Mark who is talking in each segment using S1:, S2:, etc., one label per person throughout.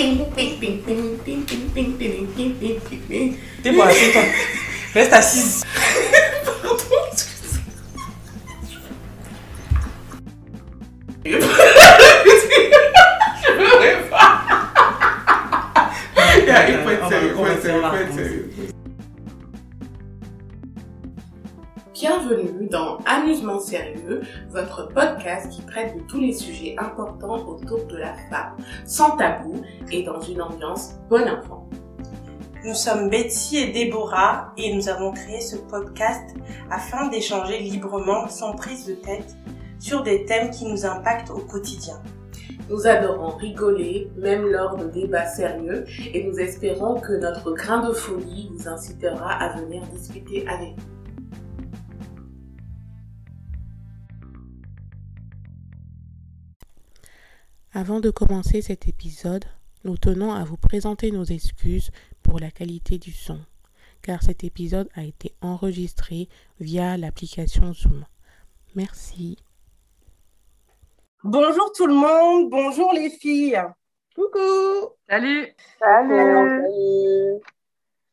S1: T'es bon, assieds-toi. Reste assise.
S2: Yeah, il faut être sérieux, il faut être sérieux, il faut être sérieux. Bienvenue dans Amusement Sérieux, votre podcast qui traite de tous les sujets importants autour de la femme, sans tabou et dans une ambiance bon enfant.
S3: Nous sommes Betty et Déborah et nous avons créé ce podcast afin d'échanger librement, sans prise de tête, sur des thèmes qui nous impactent au quotidien.
S2: Nous adorons rigoler, même lors de débats sérieux, et nous espérons que notre grain de folie vous incitera à venir discuter avec nous. Avant de commencer cet épisode, nous tenons à vous présenter nos excuses pour la qualité du son, car cet épisode a été enregistré via l'application Zoom. Merci.
S3: Bonjour tout le monde, bonjour les filles. Coucou.
S4: Salut.
S3: Salut.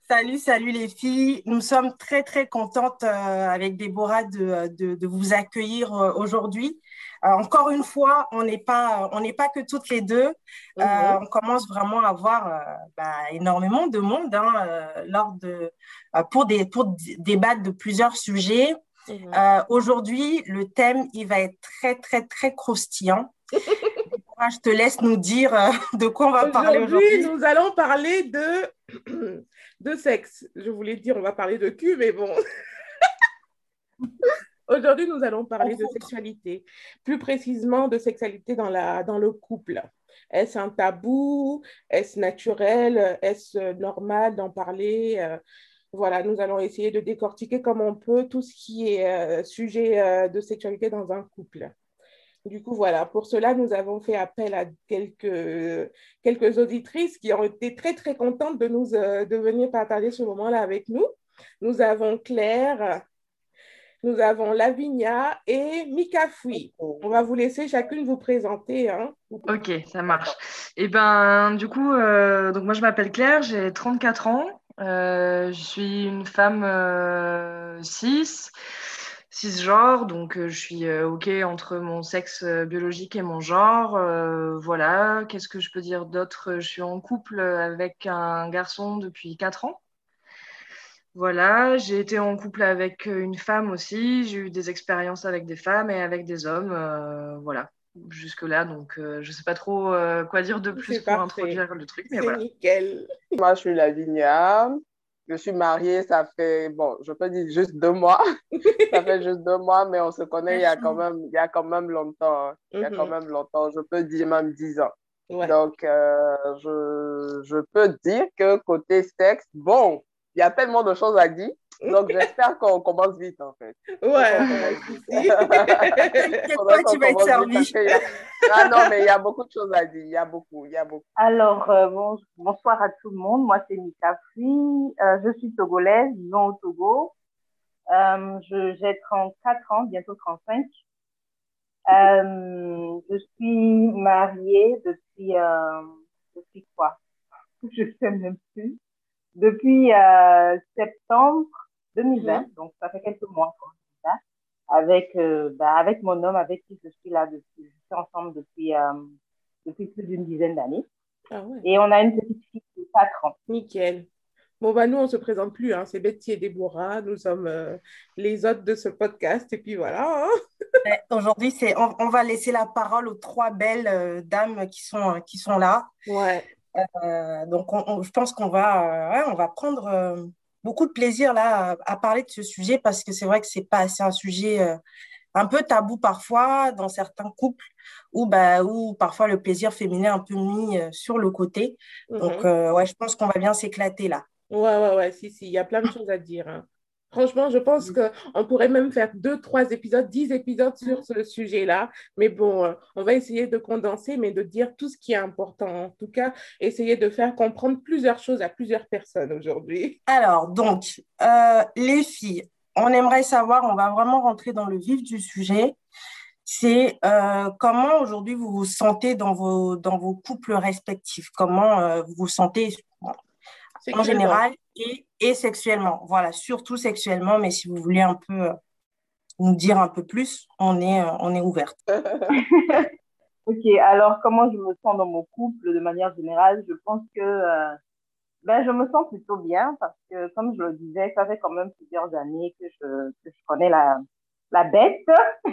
S3: Salut, salut les filles. Nous sommes très très contentes euh, avec Déborah de, de, de vous accueillir euh, aujourd'hui. Euh, encore une fois, on n'est pas on n'est pas que toutes les deux. Euh,
S2: Mhm.
S3: on commence vraiment à avoir euh, bah, énormément de monde hein, lors de pour des pour débattre de plusieurs sujets. Euh, Aujourd'hui, le thème, il va être très, très, très croustillant. Je te laisse nous dire de quoi on va parler
S2: Aujourd'hui,
S3: aujourd'hui.
S2: nous allons parler de, de sexe. Je voulais dire, on va parler de cul, mais bon. Aujourd'hui, nous allons parler de sexualité, plus précisément de sexualité dans, la, dans le couple. Est-ce un tabou? Est-ce naturel? Est-ce euh, normal d'en parler? Euh, Voilà, nous allons essayer de décortiquer comme on peut tout ce qui est euh, sujet de sexualité dans un couple. Du coup, voilà, pour cela, nous avons fait appel à quelques, quelques auditrices qui ont été très, très contentes de, nous, de venir partager ce moment-là avec nous. Nous avons Claire, nous avons Lavinia et Mika Fouy. On va vous laisser chacune vous présenter. Hein.
S4: Ok, ça marche. Et ben, du coup, euh, donc moi je m'appelle Claire, j'ai 34 ans. Euh, je suis une femme euh, cis, cisgenre, donc euh, je suis euh, ok entre mon sexe euh, biologique et mon genre. Euh, voilà. Qu'est-ce que je peux dire d'autre? Je suis en couple avec un garçon depuis 4 ans. Voilà, j'ai été en couple avec une femme aussi. J'ai eu des expériences avec des femmes et avec des hommes. euh, voilà, jusque-là. Donc, euh, je sais pas trop euh, quoi dire de plus pour
S2: parfait.
S4: introduire le truc, mais
S2: C'est
S4: voilà.
S2: nickel.
S5: Moi, je suis Lavinia. Je suis mariée, ça fait, bon, je peux dire juste deux mois. ça fait juste deux mois, mais on se connaît il y a quand même, il y a quand même longtemps. hein. Il y a quand
S2: Mhm.
S5: même longtemps. Je peux dire même dix ans.
S2: Ouais.
S5: Donc, euh, je, je peux dire que côté sexe, bon, il y a tellement de choses à dire. Donc, j'espère qu'on commence vite, en fait.
S2: Ouais.
S5: Qu'on
S3: tu vas être servi.
S5: Ah non, mais il y a beaucoup de choses à dire. Il y a beaucoup, il y a beaucoup.
S6: Alors, euh, bon, bonsoir à tout le monde. Moi, c'est Mika Fui. Euh, je suis togolaise, vivant au Togo. Euh, je, j'ai 34 ans, bientôt 35. Euh, je suis mariée depuis, euh, depuis quoi? Je sais même plus. Depuis euh, septembre 2020, donc ça fait quelques mois qu'on est là, avec, euh, bah, avec mon homme avec qui je suis là depuis, je suis ensemble depuis, euh, depuis plus d'une dizaine d'années.
S2: Ah ouais.
S6: Et on a une petite fille de 4 ans.
S2: Nickel. Bon, bah, nous, on ne se présente plus, hein. C'est Betty et Déborah. Nous sommes euh, les hôtes de ce podcast. Et puis voilà. hein.
S3: Aujourd'hui, c'est, on, on va laisser la parole aux trois belles euh, dames qui sont, euh, qui sont là.
S2: Ouais.
S3: Euh, donc, on- on- je pense qu'on va, euh, ouais, on va prendre euh, beaucoup de plaisir là à, à parler de ce sujet parce que c'est vrai que c'est pas, c'est un sujet un peu tabou parfois dans certains couples où, bah, où parfois le plaisir féminin est un peu mis sur le côté. Donc,
S2: Mhm.
S3: euh, ouais, je pense qu'on va bien s'éclater là.
S2: Ouais, ouais, ouais, si, si, il y a plein de choses à dire. hein. Franchement, je pense qu'on pourrait même faire deux, trois épisodes, dix épisodes sur ce sujet-là. Mais bon, euh, on va essayer de condenser, mais de dire tout ce qui est important. En tout cas, essayer de faire comprendre plusieurs choses à plusieurs personnes aujourd'hui.
S3: Alors, donc, euh, les filles, on aimerait savoir, on va vraiment rentrer dans le vif du sujet. c'est euh, comment aujourd'hui vous vous sentez dans vos, dans vos couples respectifs, comment euh, vous vous sentez en général et, et, sexuellement. Voilà, surtout sexuellement, mais si vous voulez un peu nous dire un peu plus, on est, on est ouverte.
S6: ok, alors comment je me sens dans mon couple de manière générale? Je pense que ben, je me sens plutôt bien parce que, comme je le disais, ça fait quand même plusieurs années que je, que je connais la, la bête,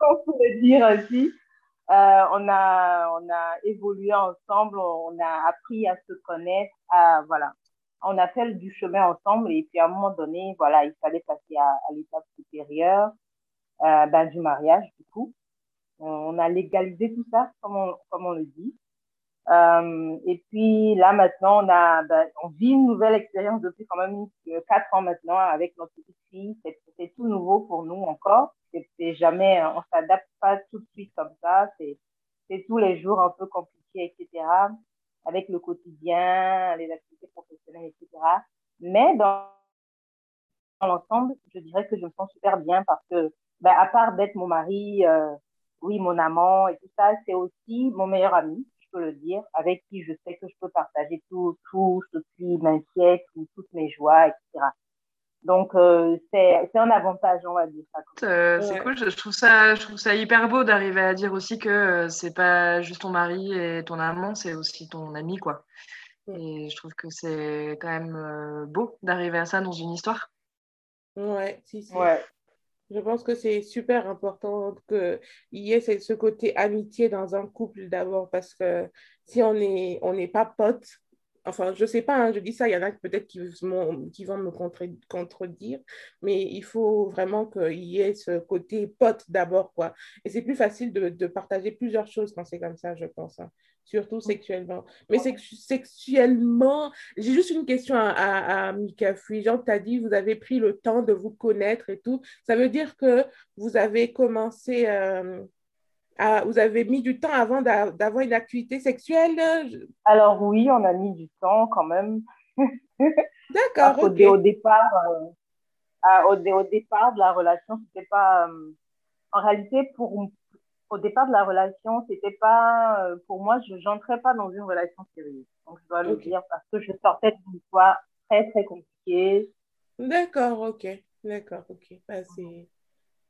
S6: on pourrait dire ainsi. Euh, on, a, on a évolué ensemble, on a appris à se connaître, à, voilà. On a fait du chemin ensemble et puis à un moment donné, voilà, il fallait passer à, à l'étape supérieure euh, ben, du mariage, du coup. On a légalisé tout ça, comme on, comme on le dit. Euh, et puis là maintenant, on a, ben, on vit une nouvelle expérience depuis quand même quatre ans maintenant avec notre petite fille. C'est tout nouveau pour nous encore. C'est jamais, on s'adapte pas tout de suite comme ça. C'est c'est tous les jours un peu compliqué, etc. Avec le quotidien, les activités professionnelles, etc. Mais dans, l'ensemble, je dirais que je me sens super bien parce que, ben, à part d'être mon mari, euh, oui, mon amant et tout ça, c'est aussi mon meilleur ami peux le dire, avec qui je sais que je peux partager tout, tout ce qui m'inquiète, toutes mes joies, etc. Donc, euh, c'est un avantage, on va dire
S4: ça. Euh, c'est cool, je, trouve ça, je trouve ça hyper beau d'arriver à dire aussi que euh, c'est pas juste ton mari et ton amant, c'est aussi ton ami, quoi. Et je trouve que c'est quand même beau d'arriver à ça dans une histoire.
S2: Ouais, si, si. Ouais. Je pense que c'est super important qu'il y ait ce côté amitié dans un couple d'abord, parce que si on n'est on pas potes, enfin, je ne sais pas, hein, je dis ça, il y en a peut-être qui, qui, vont me contredire, mais il faut vraiment qu'il y ait ce côté pote d'abord, quoi. Et c'est plus facile de, de, partager plusieurs choses quand c'est comme ça, je pense. Hein surtout sexuellement. Mais sexuellement, j'ai juste une question à, à, Mika Fui. Genre, tu as dit, vous avez pris le temps de vous connaître et tout. Ça veut dire que vous avez commencé, euh, à, vous avez mis du temps avant d'avoir une activité sexuelle?
S6: Alors oui, on a mis du temps quand même.
S2: D'accord.
S6: au, départ, euh, au, au, départ de la relation, c'était pas... Euh, en réalité, pour, au départ de la relation, c'était pas, euh, pour moi, je n'entrais pas dans une relation sérieuse. Donc, je dois le dire parce que je sortais d'une histoire très, très compliquée.
S2: D'accord, ok. D'accord, ok. Bah,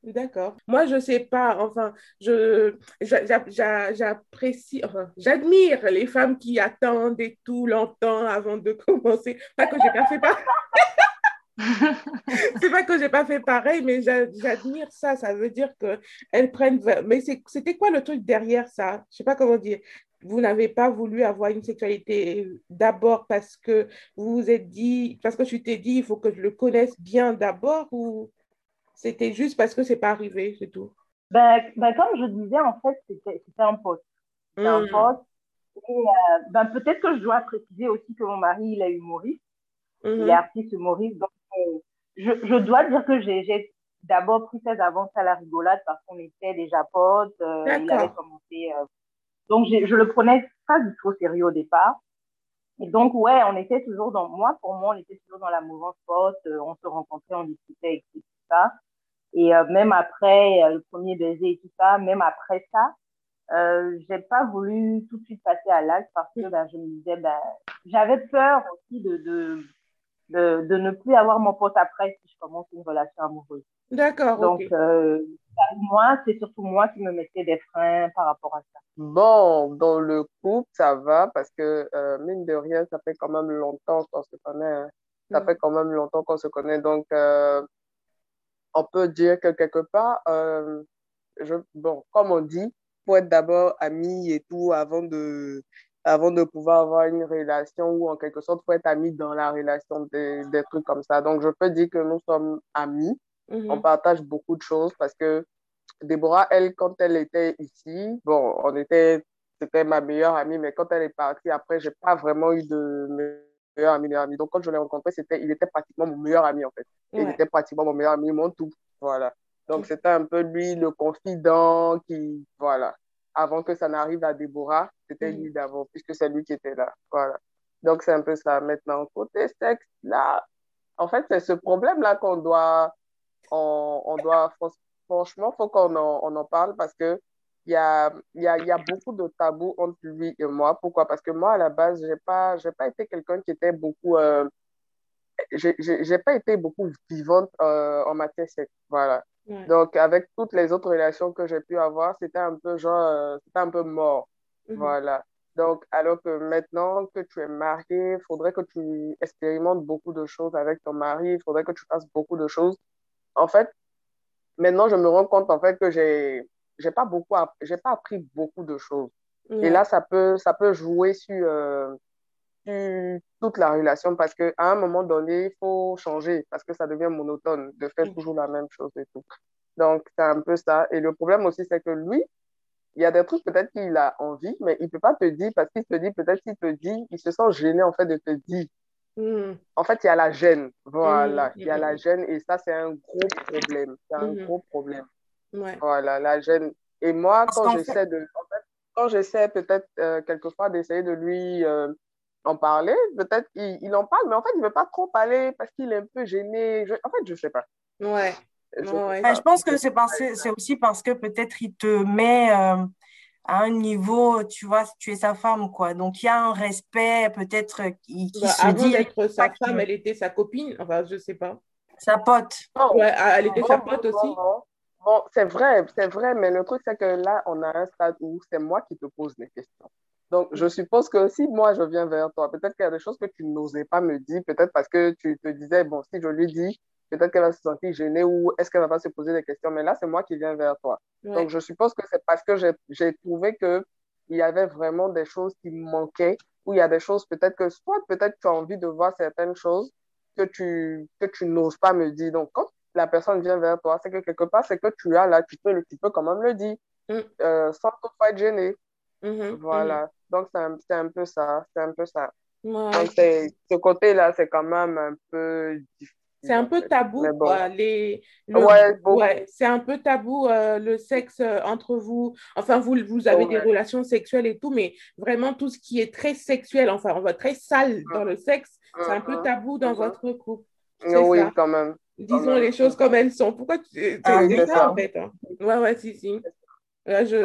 S2: D'accord. Moi, je sais pas, enfin, je, j'apprécie, enfin, j'admire les femmes qui attendent et tout longtemps avant de commencer. Pas que j'ai pas fait pas. C'est pas que j'ai pas fait pareil, mais j'admire ça. Ça veut dire qu'elles prennent. Mais c'était quoi le truc derrière ça? Je sais pas comment dire. Vous n'avez pas voulu avoir une sexualité d'abord parce que vous vous êtes dit, parce que tu t'es dit, il faut que je le connaisse bien d'abord ou c'était juste parce que c'est pas arrivé, c'est tout?
S6: Ben, ben, comme je disais, en fait, c'était un poste. C'était un hmm. poste. Et euh, ben, peut-être que je dois préciser aussi que mon mari, il est humoriste. Il est artiste humoriste. Donc, je, je, dois dire que j'ai d'abord pris cette avance à la rigolade parce qu'on était déjà potes. Euh, il avait commencé. Euh, donc, je le prenais pas du tout au sérieux au départ. Et donc, ouais, on était toujours dans. Moi, pour moi, on était toujours dans la mouvance pote. Euh, on se rencontrait, on discutait et tout ça. Et même après le premier baiser et tout ça, même après ça, euh, j'ai pas voulu tout de suite passer à l'acte parce que ben, je me disais, ben, j'avais peur aussi de, de, de, de, ne plus avoir mon pote après si je commence une relation amoureuse.
S2: D'accord.
S6: Donc, euh, moi, c'est surtout moi qui me mettais des freins par rapport à ça.
S5: Bon, dans le couple, ça va parce que, euh, mine de rien, ça fait quand même longtemps qu'on se connaît. Hein. Ça mm. fait quand même longtemps qu'on se connaît. Donc, euh, on peut dire que quelque part, euh, je, bon, comme on dit, faut être d'abord amis et tout avant de, avant de pouvoir avoir une relation ou en quelque sorte, faut être amis dans la relation, des, des trucs comme ça. Donc, je peux dire que nous sommes amis. Mm-hmm. On partage beaucoup de choses parce que Déborah, elle, quand elle était ici, bon, on était, c'était ma meilleure amie, mais quand elle est partie, après, j'ai pas vraiment eu de meilleur ami, meilleur ami. Donc, quand je l'ai rencontré, c'était, il était pratiquement mon meilleur ami, en fait. Il était pratiquement mon meilleur ami, mon tout. Voilà. Donc, c'était un peu lui, le confident qui, voilà avant que ça n'arrive à Déborah, c'était lui d'avant, puisque c'est lui qui était là. Voilà. Donc, c'est un peu ça. Maintenant, côté sexe, là, en fait, c'est ce problème-là qu'on doit, on, on, doit franchement, il faut qu'on en, on en parle parce que il y a, y, a, y a beaucoup de tabous entre lui et moi. Pourquoi? Parce que moi, à la base, je n'ai pas, pas été quelqu'un qui était beaucoup... Euh, j'ai pas été beaucoup vivante euh, en matière sexuelle. Voilà. Donc, avec toutes les autres relations que j'ai pu avoir, c'était un peu genre, euh, c'était un peu mort. Mhm. Voilà. Donc, alors que maintenant que tu es marié, il faudrait que tu expérimentes beaucoup de choses avec ton mari, il faudrait que tu fasses beaucoup de choses. En fait, maintenant, je me rends compte, en fait, que j'ai, j'ai pas beaucoup, j'ai pas appris beaucoup de choses. Et là, ça peut, ça peut jouer sur, euh, sur, toute la relation parce qu'à un moment donné, il faut changer parce que ça devient monotone de faire toujours la même chose et tout. Donc, c'est un peu ça. Et le problème aussi, c'est que lui, il y a des trucs peut-être qu'il a envie, mais il ne peut pas te dire parce qu'il te dit, peut-être qu'il te dit, il se sent gêné en fait de te dire. Hmm. En fait, il y a la gêne. Voilà, hmm. il y a la gêne et ça, c'est un gros problème. C'est un gros problème. Voilà, la gêne. Et moi, quand j'essaie de. En fait, quand j'essaie peut-être euh, quelquefois d'essayer de lui euh, en parler, peut-être il, il, en parle, mais en fait, il ne veut pas trop parler parce qu'il est un peu gêné. En fait, je ne sais pas.
S2: Ouais.
S3: Je, pense que c'est c'est aussi parce que peut-être il te met euh, à un niveau, tu vois, tu es sa femme, quoi. Donc il y a un respect peut-être qui, qui bah, se
S2: avant d'être sa femme, elle était sa copine, enfin je sais pas.
S3: Sa pote.
S2: ouais, elle était sa pote aussi.
S5: Bon, c'est vrai, c'est vrai, mais le truc c'est que là, on a un stade où c'est moi qui te pose les questions. Donc, je suppose que si moi je viens vers toi, peut-être qu'il y a des choses que tu n'osais pas me dire, peut-être parce que tu te disais, bon, si je lui dis, peut-être qu'elle va se sentir gênée ou est-ce qu'elle va pas se poser des questions. Mais là, c'est moi qui viens vers toi. Donc, je suppose que c'est parce que j'ai trouvé qu'il y avait vraiment des choses qui me manquaient ou il y a des choses peut-être que soit peut-être tu as envie de voir certaines choses que tu, que tu n'oses pas me dire. Donc, quand la personne vient vers toi, c'est que quelque part, c'est que tu as là, tu peux, tu peux quand même le dire mm. euh, sans toutefois être gêné. Mm-hmm, voilà. Mm-hmm. Donc, c'est un, un, peu ça. C'est un peu ça. Donc, ce côté-là, c'est quand même un peu difficile
S2: c'est un peu tabou, quoi. Les, ouais, c'est un peu tabou euh, le sexe euh, entre vous. Enfin, vous, vous avez des relations sexuelles et tout, mais vraiment tout ce qui est très sexuel, enfin, on voit très sale dans le sexe, c'est un peu uh-huh. tabou dans uh-huh. votre couple.
S5: Oui, quand même.
S2: Disons les choses comme elles sont. Pourquoi tu. C'est ah, ça, en fait. Hein? Ouais, ouais, si, si.
S6: Là, je,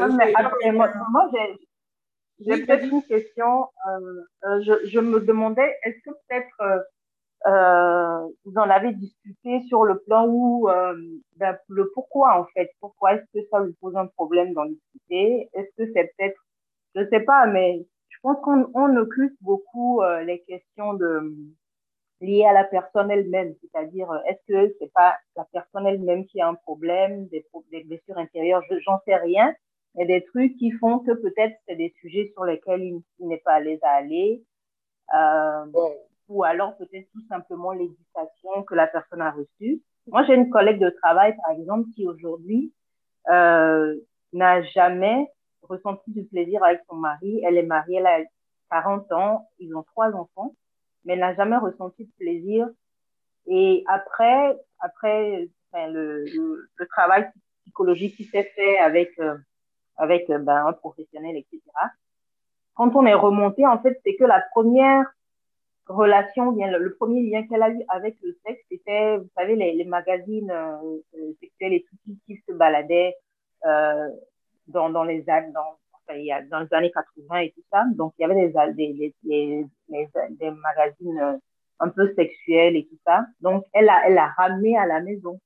S6: moi, moi j'ai peut-être une question. Euh, je, je, me demandais, est-ce que peut-être euh, vous en avez discuté sur le plan où euh, ben, le pourquoi en fait, pourquoi est-ce que ça vous pose un problème d'en discuter? Est-ce que c'est peut-être, je sais pas, mais je pense qu'on on occupe beaucoup euh, les questions de liées à la personne elle-même, c'est-à-dire est-ce que c'est pas la personne elle-même qui a un problème, des, des blessures intérieures, j'en sais rien, mais des trucs qui font que peut-être c'est des sujets sur lesquels il, n'est pas à l'aise à aller. Euh, ou alors peut-être tout simplement l'éducation que la personne a reçue. Moi, j'ai une collègue de travail, par exemple, qui aujourd'hui euh, n'a jamais ressenti du plaisir avec son mari. Elle est mariée, elle a 40 ans, ils ont trois enfants, mais elle n'a jamais ressenti de plaisir. Et après, après enfin, le, le, travail psychologique qui s'est fait avec, euh, avec euh, ben, un professionnel, etc., quand on est remonté, en fait, c'est que la première relation, le, premier lien qu'elle a eu avec le sexe, c'était, vous savez, les, magazines euh, euh, sexuels et tout qui, se baladaient dans, les années, dans, les années 80 et tout ça. Donc, il y avait des, magazines un peu sexuels et tout ça. Donc, elle a, elle a ramené à la maison.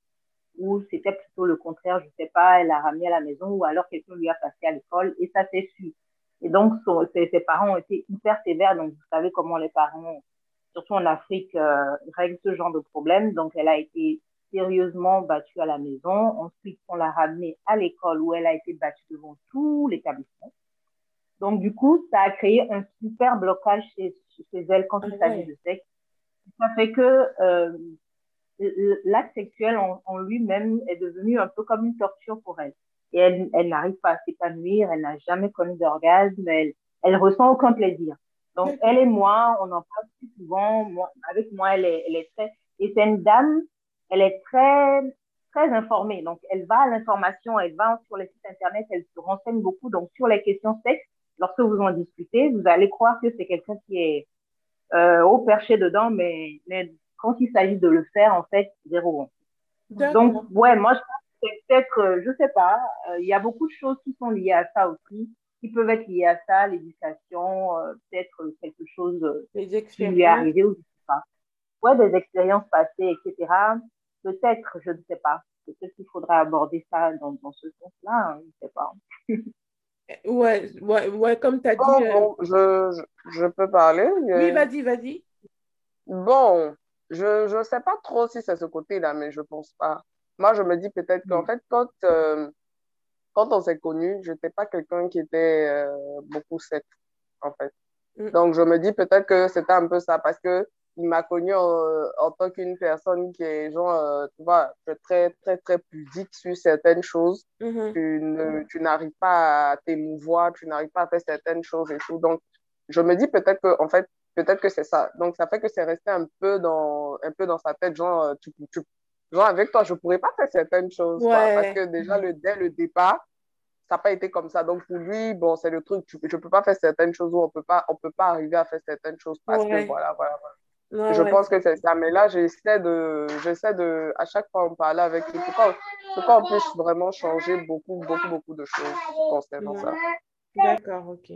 S6: Ou c'était plutôt le contraire, je sais pas, elle a ramené à la maison ou alors quelqu'un lui a passé à l'école et ça s'est su. Et donc, ses, ses, parents ont été hyper sévères. Donc, vous savez comment les parents, surtout en Afrique, euh, règlent ce genre de problème. Donc, elle a été sérieusement battue à la maison. Ensuite, on l'a ramenée à l'école où elle a été battue devant tout l'établissement. Donc, du coup, ça a créé un super blocage chez, chez elle quand il s'agit de sexe. Ça fait que euh, l'acte sexuel en, en lui-même est devenu un peu comme une torture pour elle et elle, elle n'arrive pas à s'épanouir, elle n'a jamais connu d'orgasme, elle, elle ressent aucun plaisir. Donc, elle et moi, on en parle plus souvent. Moi, avec moi, elle est, elle est très, et c'est une dame, elle est très, très informée. Donc, elle va à l'information, elle va sur les sites internet, elle se renseigne beaucoup. Donc, sur les questions sexe, lorsque vous en discutez, vous allez croire que c'est quelqu'un qui est euh, au perché dedans, mais, mais quand il s'agit de le faire, en fait, zéro. Donc, ouais, moi, je c'est peut-être, je sais pas, il y a beaucoup de choses qui sont liées à ça aussi, qui peuvent être liées à ça, l'éducation, peut-être quelque chose qui lui est arrivé ou je sais pas. Ouais, des expériences passées, etc. Peut-être, je ne sais pas. Peut-être qu'il faudrait aborder ça dans, dans ce sens-là, hein, je ne sais pas.
S2: ouais, ouais, ouais, comme tu as dit.
S5: Bon, je, je, peux parler.
S2: Oui, vas-y, vas-y.
S5: Bon, je ne sais pas trop si c'est ce côté-là, mais je ne pense pas. Moi, je me dis peut-être qu'en mm. fait, quand, euh, quand on s'est connus, je n'étais pas quelqu'un qui était euh, beaucoup sec, en fait. Mm. Donc, je me dis peut-être que c'était un peu ça, parce que il m'a connu en, tant qu'une personne qui est, genre, euh, tu vois, très, très, très pudique sur certaines choses. Mm-hmm. Tu, n'arrives pas à t'émouvoir, tu n'arrives pas à faire certaines choses et tout. Donc, je me dis peut-être que, en fait, peut-être que c'est ça. Donc, ça fait que c'est resté un peu dans, un peu dans sa tête, genre, euh, tu, tu, genre, avec toi, je ne pourrais pas faire certaines choses. parce que déjà, le, dès le départ, ça n'a pas été comme ça. Donc, pour lui, bon, c'est le truc, je ne peux pas faire certaines choses ou on peut pas, on peut pas arriver à faire certaines choses parce que voilà, voilà, voilà je pense que c'est ça. Mais là, j'essaie de, j'essaie de, à chaque fois, on parlait avec lui pourquoi, pourquoi on peut vraiment changer beaucoup, beaucoup, beaucoup de choses concernant ça.
S2: D'accord, ok.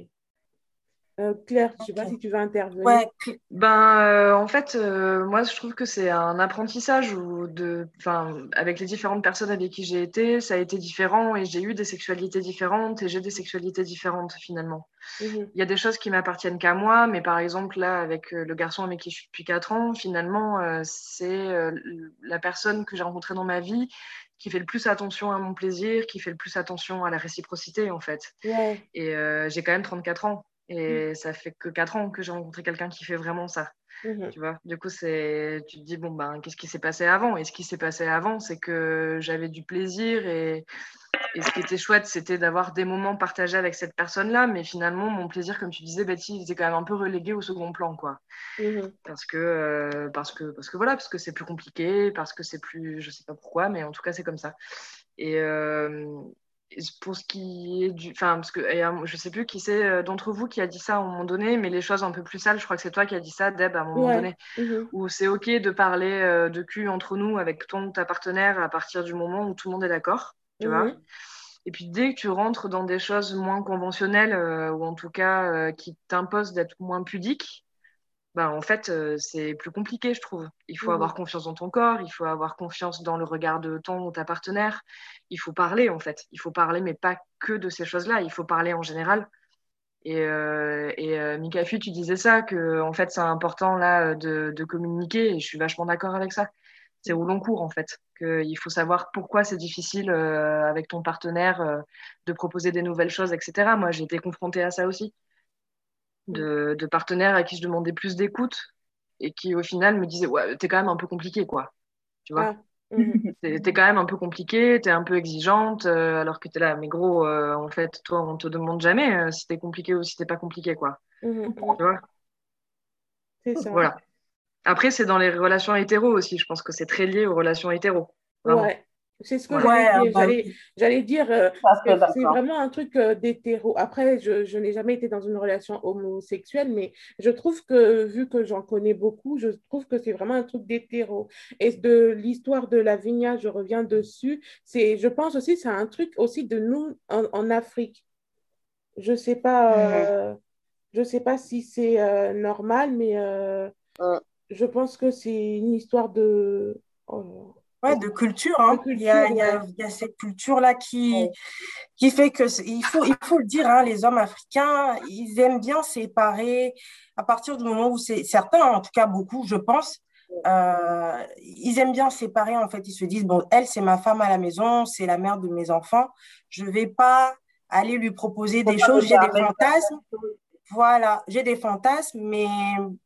S2: Euh, Claire, je ne sais pas si tu veux intervenir.
S4: Ben, euh, en fait, euh, moi, je trouve que c'est un apprentissage où de, avec les différentes personnes avec qui j'ai été, ça a été différent et j'ai eu des sexualités différentes et j'ai des sexualités différentes finalement. Mhm. Il y a des choses qui m'appartiennent qu'à moi, mais par exemple, là, avec le garçon avec qui je suis depuis 4 ans, finalement, c'est la personne que j'ai rencontrée dans ma vie qui fait le plus attention à mon plaisir, qui fait le plus attention à la réciprocité, en fait. Et j'ai quand même 34 ans. Et mmh. ça fait que 4 ans que j'ai rencontré quelqu'un qui fait vraiment ça. Mmh tu vois du coup, c'est, tu te dis, bon, ben, qu'est-ce qui s'est passé avant? Et ce qui s'est passé avant, c'est que j'avais du plaisir et, et, ce qui était chouette, c'était d'avoir des moments partagés avec cette personne-là. Mais finalement, mon plaisir, comme tu disais, Betty, il était quand même un peu relégué au second plan, quoi. Mmh parce, que, euh, parce, que, parce que voilà, parce que c'est plus compliqué, parce que c'est plus, je sais pas pourquoi, mais en tout cas, c'est comme ça. Et, euh, pour ce qui est du. Enfin, parce que je sais plus qui c'est euh, d'entre vous qui a dit ça à un moment donné, mais les choses un peu plus sales, je crois que c'est toi qui as dit ça, Deb, à un moment donné, mhm. où c'est OK de parler euh, de cul entre nous avec ton ta partenaire à partir du moment où tout le monde est d'accord, tu vois. Mhm. Et puis dès que tu rentres dans des choses moins conventionnelles, euh, ou en tout cas qui t'imposent d'être moins pudique, bah, en fait, euh, c'est plus compliqué, je trouve. Il faut mmh avoir confiance dans ton corps, il faut avoir confiance dans le regard de ton ou ta partenaire. Il faut parler, en fait. Il faut parler, mais pas que de ces choses-là. Il faut parler en général. Et, euh, et euh, Mikafu, tu disais ça, que en fait, c'est important là de, de, communiquer, et je suis vachement d'accord avec ça. C'est au long cours, en fait, qu'il faut savoir pourquoi c'est difficile avec ton partenaire de proposer des nouvelles choses, etc. Moi, j'ai été confrontée à ça aussi de, partenaires à qui je demandais plus d'écoute et qui au final me disaient ouais t'es quand même un peu compliqué quoi. Tu vois? Ah, mhm. t'es quand même un peu compliqué t'es un peu exigeante euh, alors que t'es là mais gros euh, en fait toi on te demande jamais euh, si t'es compliqué ou si t'es pas compliqué quoi. Tu vois? C'est ça. Voilà. Après c'est dans les relations hétéro aussi. Je pense que c'est très lié aux relations hétéro
S2: ouais c'est ce que j'allais dire. Euh, c'est vraiment un truc euh, d'hétéro. Après, je, je n'ai jamais été dans une relation homosexuelle, mais je trouve que, vu que j'en connais beaucoup, je trouve que c'est vraiment un truc d'hétéro. Et de l'histoire de la vigna, je reviens dessus. Je pense aussi c'est un truc aussi de nous en, Afrique. Je ne sais, pas, euh, je sais pas si c'est normal, mais je pense que c'est une histoire de...
S3: Ouais, de culture. Hein. il, y a, il, y a, il, y a, cette culture-là qui, qui fait que, il faut, il faut le dire, hein, les hommes africains, ils aiment bien séparer à partir du moment où c'est certains, en tout cas beaucoup, je pense, euh, ils aiment bien séparer. En fait, ils se disent, bon, elle, c'est ma femme à la maison, c'est la mère de mes enfants. Je ne vais pas aller lui proposer des choses, j'ai des fantasmes. Voilà, j'ai des fantasmes, mais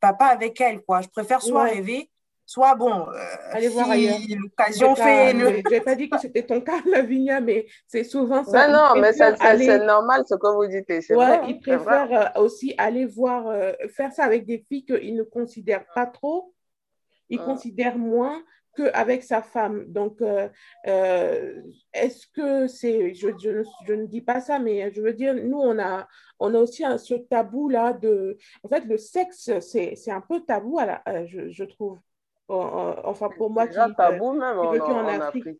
S3: pas avec elle, quoi. Je préfère soit rêver soit bon, euh, Allez voir ailleurs. l'occasion fait.
S2: Je n'ai pas dit que c'était ton cas, Lavinia, mais c'est souvent
S5: ça. Non, non, mais c'est normal ce que vous dites.
S2: Ouais, vrai, ils préfèrent euh, aussi aller voir, euh, faire ça avec des filles qu'ils ne considèrent pas trop, ils considèrent moins qu'avec sa femme. Donc, est-ce que c'est, je, je, je, ne dis pas ça, mais je veux dire, nous, on a, on a aussi un, ce tabou-là de, en fait, le sexe, c'est un peu tabou, à la, je, je trouve enfin pour moi
S5: qui, tabou même en, Afrique.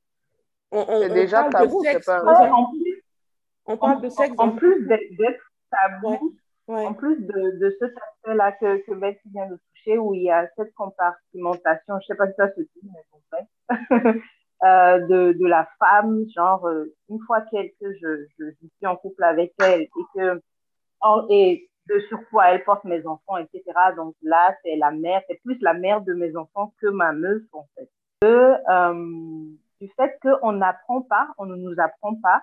S5: c'est déjà tabou, c'est pas
S2: on parle de sexe.
S6: En, plus d'être tabou, en plus de, de ce aspect-là que, que Betty vient de toucher, où il y a cette compartimentation, je ne sais pas si ça se dit, mais bon, euh, de, de la femme, genre, euh, une fois qu'elle, que je, je, suis en couple avec elle et que, et de surpoids, elle porte mes enfants, etc. Donc là, c'est la mère, c'est plus la mère de mes enfants que ma meuf, en fait. euh, du fait qu'on n'apprend pas, on ne nous apprend pas,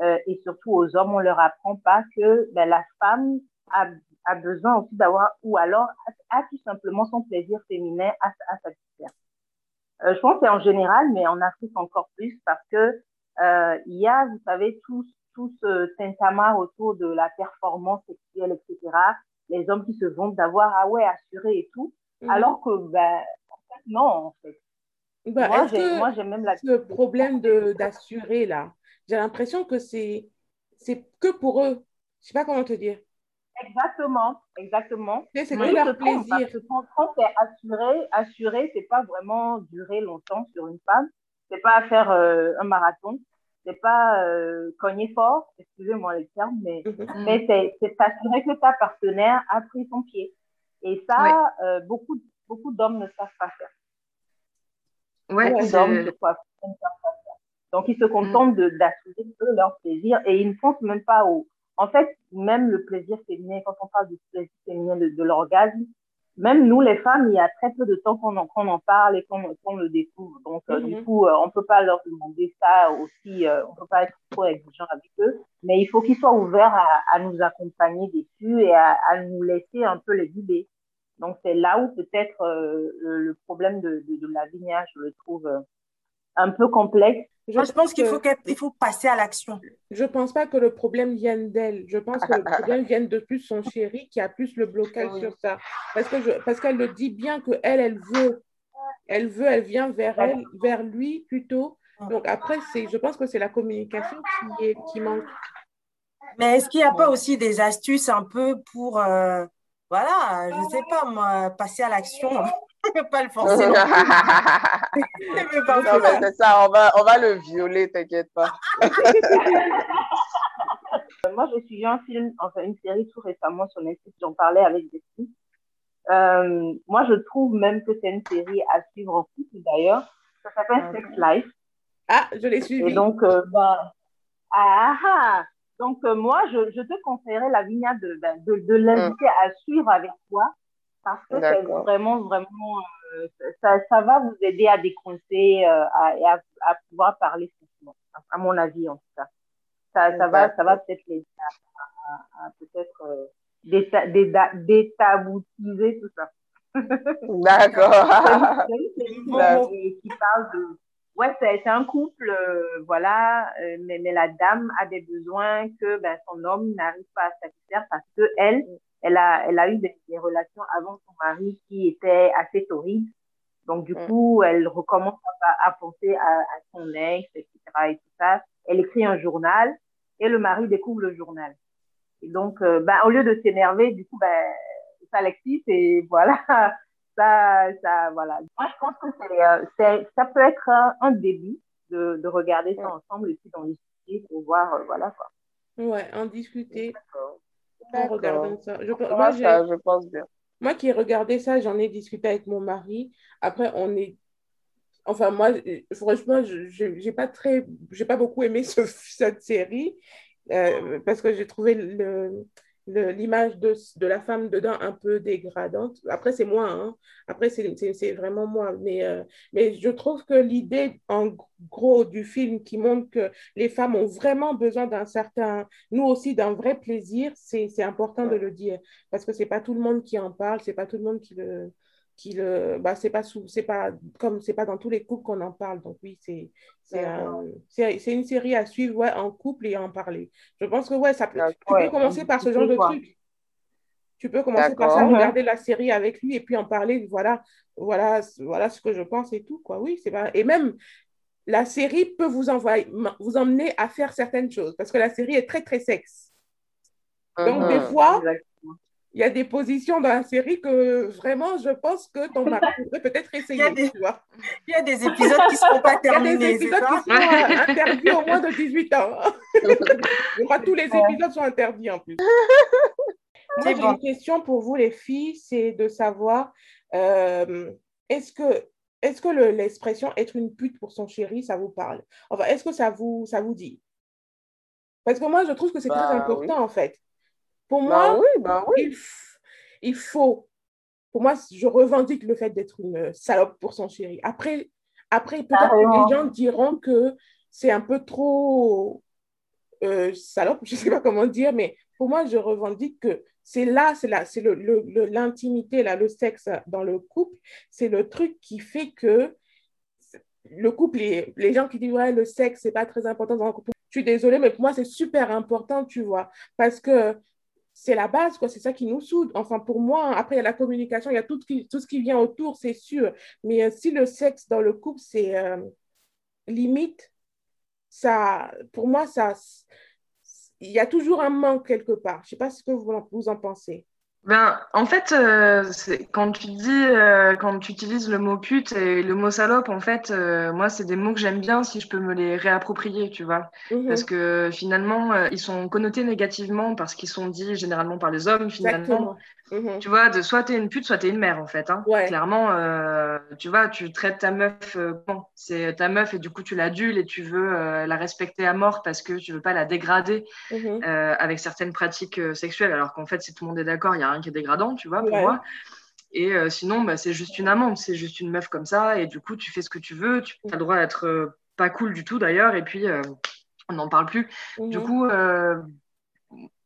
S6: euh, et surtout aux hommes, on leur apprend pas que ben, la femme a, a besoin aussi d'avoir, ou alors a, tout simplement son plaisir féminin à, à satisfaire. Euh, je pense que c'est en général, mais en Afrique encore plus, parce que euh, il y a, vous savez, tout, tout ce tintamarre autour de la performance sexuelle, etc. Les hommes qui se vantent d'avoir, ah ouais, assuré et tout, mhm. alors que, ben, en fait, non, en fait.
S2: Bah, moi, j'ai même la... Ce problème d'assurer, là, j'ai l'impression que c'est que pour eux. Je sais pas comment te dire.
S6: Exactement, exactement.
S2: C'est que leur plaisir.
S6: quand c'est assuré, assuré, c'est pas vraiment durer longtemps sur une femme. C'est pas faire euh, un marathon. C'est pas euh, cogner fort, excusez-moi le terme, mais, mhm. mais c'est s'assurer que ta partenaire a pris son pied. Et ça, euh, beaucoup, beaucoup d'hommes ne savent pas faire.
S4: Ouais, beaucoup d'hommes ne savent pas faire.
S6: Donc, ils se contentent mm. d'assurer leur plaisir et ils ne pensent même pas au. En fait, même le plaisir féminin, quand on parle du plaisir féminin de, l'orgasme, même nous, les femmes, il y a très peu de temps qu'on en, en, parle et qu'on le découvre. Donc, euh, du mm-hmm. coup, euh, on ne peut pas leur demander ça aussi, euh, on ne peut pas être trop exigeant avec eux, mais il faut qu'ils soient ouverts à, à, nous accompagner dessus et à, à, nous laisser un peu les guider. Donc, c'est là où peut-être le, problème de, de, de, la vignage, je le trouve un peu complexe
S3: je, pense qu'il faut, qu'il faut passer à l'action.
S2: Je ne pense pas que le problème vienne d'elle. Je pense que le problème vienne de plus son chéri qui a plus le blocage sur ça. Parce que je, parce qu'elle le dit bien que elle, elle veut, elle veut, elle vient vers elle, vers lui plutôt. Donc après, c'est, je pense que c'est la communication qui, est, qui manque.
S3: Mais est-ce qu'il n'y a pas aussi des astuces un peu pour, euh, voilà, je ne sais pas moi, passer à l'action? Pas le forcer. non,
S5: mais c'est ça, on va, on va le violer, t'inquiète pas.
S6: Moi, j'ai suivi un film, enfin une série tout récemment sur Netflix, j'en parlais avec des filles. Euh, moi, je trouve même que c'est une série à suivre en couple d'ailleurs. Ça s'appelle Sex Life.
S2: Ah, je l'ai suivi.
S6: Et donc, euh, bah, ah, ah, donc euh, moi, je, je, te conseillerais la vignade de, ben, de, de l'inviter mm. à suivre avec toi parce que c'est vraiment, vraiment, euh, ça, ça, va vous aider à décoincer euh, et à, à, pouvoir parler franchement, à mon avis en tout cas. Ça, ça va, ça va peut-être les à, à, peut-être euh, détaboutiser tout ça.
S5: D'accord.
S6: qui parle de ouais, c'est un couple, euh, voilà, mais, mais, la dame a des besoins que ben, son homme n'arrive pas à satisfaire parce que elle, elle a, elle a eu des, relations avant son mari qui étaient assez torrides. Donc, du mm. coup, elle recommence à, à penser à, à, son ex, etc. et tout ça. Elle écrit un journal et le mari découvre le journal. Et donc, euh, ben, au lieu de s'énerver, du coup, ben, ça l'excite et voilà. Ça, ça, voilà. Moi, je pense que c'est, euh, ça peut être un, début de, de regarder ça mm. ensemble et puis d'en discuter pour voir, euh, voilà, quoi.
S2: Ouais, en discuter en regardant ça. Je,
S5: moi, ça, je pense bien.
S2: Moi qui ai regardé ça, j'en ai discuté avec mon mari. Après, on est. Enfin, moi, franchement, je n'ai pas, très... pas beaucoup aimé ce, cette série euh, parce que j'ai trouvé le l'image de, de, la femme dedans un peu dégradante. Après, c'est moi, hein. après, c'est vraiment moi. Mais, euh, mais je trouve que l'idée, en gros, du film qui montre que les femmes ont vraiment besoin d'un certain, nous aussi, d'un vrai plaisir, c'est important de le dire. Parce que c'est pas tout le monde qui en parle, c'est pas tout le monde qui le, qui le bah c'est pas sous c'est pas comme c'est pas dans tous les couples qu'on en parle. Donc oui c'est c'est une série à suivre ouais, en couple et en parler. Je pense que ouais ça peut, tu peux commencer par ce genre de truc. Tu peux commencer par ça regarder la série avec lui et puis en parler. Voilà voilà voilà ce que je pense et tout quoi. Oui c'est pas et même la série peut vous envoyer vous emmener à faire certaines choses parce que la série est très très sexe. Donc des uh-huh. fois il y a des positions dans la série que vraiment, je pense que ton mari pourrait peut-être essayer. Il y,
S3: des,
S2: tu vois.
S3: il y a des épisodes qui ne seront pas terminés.
S2: Il y a des épisodes qui seront euh, interdits au moins de 18 ans. je crois que tous les épisodes sont interdits en plus. Moi, j'ai une question pour vous, les filles, c'est de savoir euh, est-ce que, est que l'expression être une pute pour son chéri, ça vous parle? Enfin, est-ce que ça vous, ça vous dit? Parce que moi, je trouve que c'est très
S5: Bah,
S2: important, en fait. Pour
S5: Bah
S2: moi,
S5: oui, bah oui.
S2: il, il faut. Pour moi, je revendique le fait d'être une salope pour son chéri. Après, après peut-être que les gens diront que c'est un peu trop euh, salope, je ne sais pas comment dire, mais pour moi, je revendique que c'est là, c'est là, c'est le, le- le- l'intimité, là, le sexe dans le couple, c'est le truc qui fait que le couple, les, les gens qui disent, ouais, le sexe, c'est pas très important dans le couple. Je suis désolée, mais pour moi, c'est super important, tu vois, parce que c'est la base, c'est ça qui nous soude. Enfin, pour moi, après, il y a la communication, il y a tout ce qui, vient autour, c'est sûr. Mais euh, si le sexe dans le couple, c'est euh, limite, ça, pour moi, ça, il y a toujours un manque quelque part. Je sais pas ce que vous en pensez.
S4: Ben, en fait, euh, c'est- quand tu dis, euh, quand tu utilises le mot pute et le mot salope, en fait, euh, moi, c'est des mots que j'aime bien si je peux me les réapproprier, tu vois.
S2: Mhm.
S4: Parce que finalement, euh, ils sont connotés négativement parce qu'ils sont dits généralement par les hommes, finalement.
S2: Exactement. Mhm.
S4: Tu vois, de soit t'es une pute, soit t'es une mère, en fait. Hein.
S2: Ouais.
S4: Clairement, euh, tu vois, tu traites ta meuf, euh, C'est ta meuf et du coup, tu l'adules et tu veux euh, la respecter à mort parce que tu veux pas la dégrader
S2: Mhm.
S4: euh, avec certaines pratiques sexuelles, alors qu'en fait, si tout le monde est d'accord, il n'y a rien qui est dégradant, tu vois, pour
S2: Ouais.
S4: moi. Et sinon, bah, c'est juste une amante, c'est juste une meuf comme ça, et du coup, tu fais ce que tu veux, tu as le droit d'être pas cool du tout d'ailleurs, et puis on n'en parle plus. Du
S2: Mhm.
S4: coup,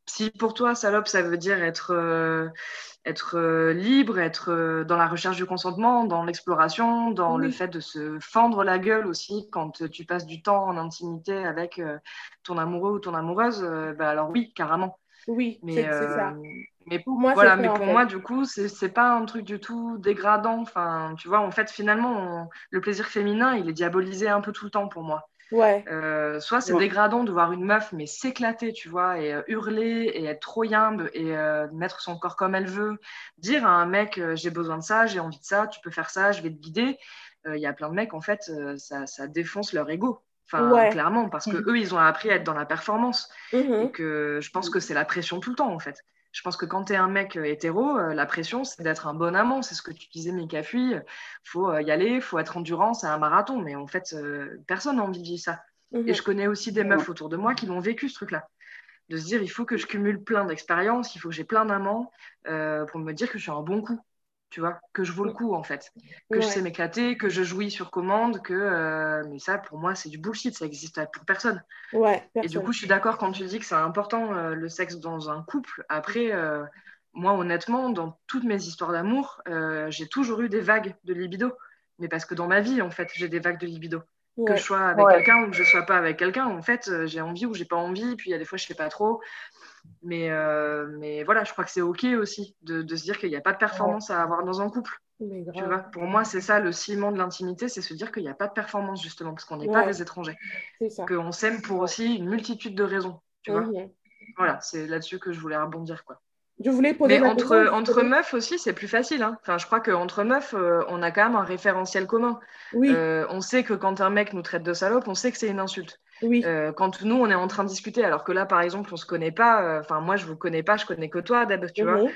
S4: si pour toi, salope, ça veut dire être, euh, être euh, libre, être euh, dans la recherche du consentement, dans l'exploration, dans le fait de se fendre la gueule aussi quand tu passes du temps en intimité avec ton amoureux ou ton amoureuse, bah alors oui, carrément.
S2: Oui,
S4: Mais,
S2: c'est c'est ça.
S4: mais
S2: Pour moi,
S4: voilà, mais
S2: ça, en
S4: pour
S2: fait.
S4: moi, du coup, c'est c'est pas un truc du tout dégradant. Enfin, tu vois, en fait, finalement, on- le plaisir féminin, il est diabolisé un peu tout le temps pour moi.
S2: Ouais.
S4: Euh, soit c'est
S5: Ouais.
S4: dégradant de voir une meuf mais s'éclater, tu vois, et euh, hurler et être trop yimbe et euh, mettre son corps comme elle veut. Dire à un mec j'ai besoin de ça, j'ai envie de ça, tu peux faire ça, je vais te guider. Il y a plein de mecs en fait, ça, ça défonce leur ego. Enfin,
S2: Ouais.
S4: clairement, parce que eux, ils ont appris à être dans la performance.
S2: Mhm.
S4: Et que je pense que c'est la pression tout le temps, en fait. Je pense que quand tu es un mec euh, hétéro, euh, la pression, c'est d'être un bon amant. C'est ce que tu disais, Mika Fui. faut euh, y aller, faut être endurant, c'est un marathon. Mais en fait, personne n'a envie de vivre ça.
S2: Mhm.
S4: Et je connais aussi des meufs autour de moi qui l'ont vécu, ce truc-là. De se dire, il faut que je cumule plein d'expériences, il faut que j'ai plein d'amants euh, pour me dire que je suis un bon coup. Tu vois, que je vaux le coup, en fait. Que je sais m'éclater, que je jouis sur commande, que. euh, mais ça, pour moi, c'est du bullshit, ça existe pour personne.
S2: Ouais,
S4: Et du coup, je suis d'accord quand tu dis que c'est important euh, le sexe dans un couple. Après, euh, moi, honnêtement, dans toutes mes histoires d'amour, j'ai toujours eu des vagues de libido. Mais parce que dans ma vie, en fait, j'ai des vagues de libido. Que je sois avec quelqu'un ou que je sois pas avec quelqu'un, en fait, j'ai envie ou j'ai pas envie. Puis il y a des fois, je sais pas trop. Mais, euh, mais voilà, je crois que c'est OK aussi de, de se dire qu'il n'y a pas de performance à avoir dans un couple. Tu vois, pour moi, c'est ça le ciment de l'intimité, c'est se dire qu'il n'y a pas de performance, justement, parce qu'on n'est pas des étrangers
S2: C'est ça.
S4: qu'on s'aime pour aussi une multitude de raisons, tu vois.
S2: Mhm.
S4: Voilà, c'est là-dessus que je voulais rebondir, quoi.
S2: Je voulais poser
S4: Mais entre,
S2: question,
S4: entre meufs aussi, c'est plus facile. Hein. Enfin, je crois qu'entre meufs, euh, on a quand même un référentiel commun.
S2: Oui,
S4: Euh, on sait que quand un mec nous traite de salope, on sait que c'est une insulte.
S2: Oui.
S4: Euh, quand nous, on est en train de discuter, alors que là, par exemple, on se connaît pas. euh, Enfin, moi, je vous connais pas, je connais que toi, Deb, tu vois.
S2: Mhm.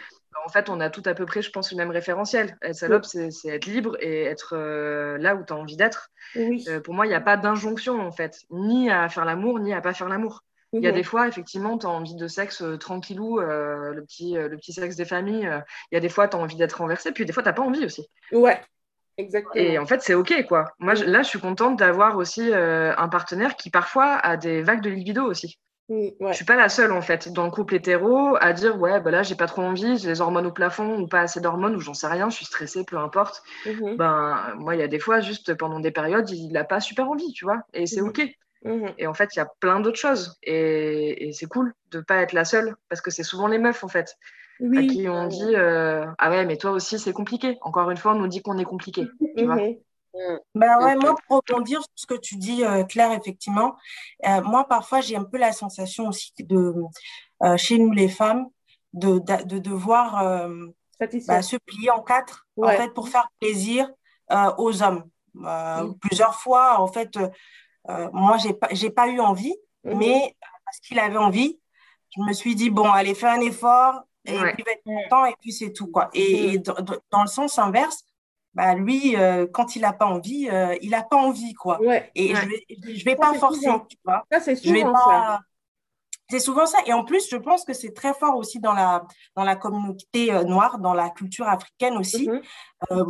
S4: En fait, on a tout à peu près, je pense, le même référentiel. Être salope, c'est c'est être libre et être euh, là où tu as envie d'être.
S2: Oui.
S4: Pour moi, il n'y a pas d'injonction, en fait, ni à faire l'amour, ni à pas faire l'amour. Il y a
S2: Mhm.
S4: des fois, effectivement, tu as envie de sexe euh, tranquillou, euh, le, petit, euh, le petit sexe des familles. Il y a des fois, tu as envie d'être renversé, puis des fois, tu pas envie aussi.
S2: Ouais, exactement.
S4: Et en fait, c'est OK, quoi. Moi, je- là, je suis contente d'avoir aussi euh, un partenaire qui, parfois, a des vagues de libido aussi.
S2: Mm, ouais.
S4: Je suis pas la seule, en fait, dans le couple hétéro, à dire, ouais, bah là, j'ai pas trop envie, j'ai les hormones au plafond, ou pas assez d'hormones, ou j'en sais rien, je suis stressée, peu importe.
S2: Mhm.
S4: Ben, moi, il y a des fois, juste pendant des périodes, il a pas super envie, tu vois. Et c'est
S2: Mhm.
S4: OK.
S2: Mhm.
S4: Et en fait, il y a plein d'autres choses. Et, et c'est cool de pas être la seule, parce que c'est souvent les meufs, en fait, à qui on dit euh, Ah ouais, mais toi aussi, c'est compliqué. Encore une fois, on nous dit qu'on est compliqué. Tu vois
S2: Mhm.
S3: Ben ouais,
S5: Ok.
S3: moi, pour rebondir sur ce que tu dis, euh, Claire, effectivement, euh, moi, parfois, j'ai un peu la sensation aussi de, euh, chez nous, les femmes, de, de, devoir euh, bah, se plier en quatre en fait, pour faire plaisir euh, aux hommes. Euh, plusieurs fois, en fait, moi, je n'ai pas, pas eu envie, mais parce qu'il avait envie, je me suis dit, bon, allez, fais un effort, et puis il va être content, et puis c'est tout. Quoi. Et, mhm. dans, le sens inverse, bah, lui, quand il n'a pas envie, il n'a pas envie. Quoi. Et je ne vais, je vais pas forcer, tu vois.
S2: Ça, c'est souvent ça.
S3: C'est souvent ça. Et en plus, je pense que c'est très fort aussi dans la, dans la communauté euh, noire, dans la culture africaine aussi. Mm-hmm. Euh,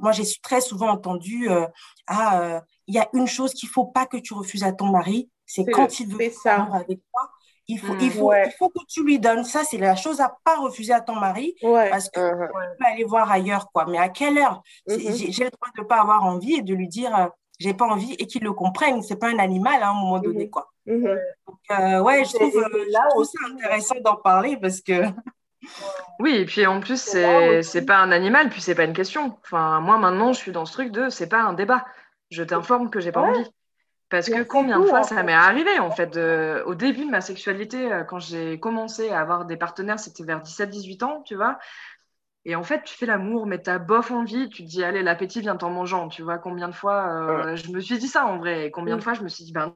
S3: moi, j'ai très souvent entendu euh, Ah, il y a une chose qu'il ne faut pas que tu refuses à ton mari, c'est quand il veut ça. avec toi. Il faut, il, mm. faut, il faut que tu lui donnes. Ça, c'est la chose à pas refuser à ton mari parce que mm-hmm. tu peux aller voir ailleurs. quoi. Mais à quelle heure? Mm-hmm. J'ai le droit de ne pas avoir envie et de lui dire j'ai pas envie et qu'il le comprenne. C'est pas un animal hein, à un moment donné. quoi. Euh, ouais, je trouve, euh, là aussi intéressant d'en parler parce que.
S4: Oui, et puis en plus, c'est, c'est pas un animal, puis c'est pas une question. Enfin, moi maintenant, je suis dans ce truc de c'est pas un débat. Je t'informe que j'ai pas envie. Parce que combien de fois ça m'est arrivé, en fait, au début de ma sexualité, euh, quand j'ai commencé à avoir des partenaires, c'était vers 17-18 ans, tu vois. Et en fait, tu fais l'amour, mais t'as bof envie, tu te dis, allez, l'appétit vient en mangeant. Tu vois, combien de fois je me suis dit ça en vrai, combien de mm. fois je me suis dit, ben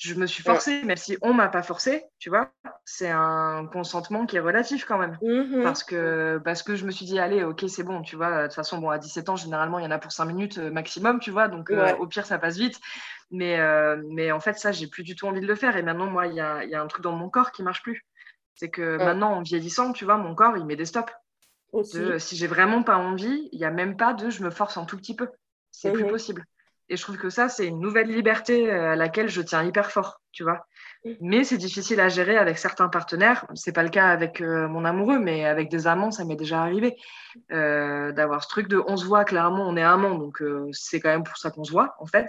S4: je me suis forcée, même si on m'a pas forcée, tu vois. C'est un consentement qui est relatif quand même. Mm-hmm. Parce, que, parce que je me suis dit, allez, ok, c'est bon, tu vois. De toute façon, bon, à 17 ans, généralement, il y en a pour 5 minutes euh, maximum, tu vois. Donc, euh, au pire, ça passe vite. Mais, euh, mais en fait, ça, j'ai plus du tout envie de le faire. Et maintenant, moi, il y a, y a, un truc dans mon corps qui marche plus. C'est que maintenant, en vieillissant, tu vois, mon corps, il met des stops. si j'ai vraiment pas envie, il n'y a même pas de je me force un tout petit peu. C'est plus mm-hmm. possible. Et je trouve que ça, c'est une nouvelle liberté euh, à laquelle je tiens hyper fort, tu vois. Mais c'est difficile à gérer avec certains partenaires. C'est pas le cas avec euh, mon amoureux, mais avec des amants, ça m'est déjà arrivé euh, d'avoir ce truc de on se voit clairement, on est amants, donc c'est quand même pour ça qu'on se voit, en fait.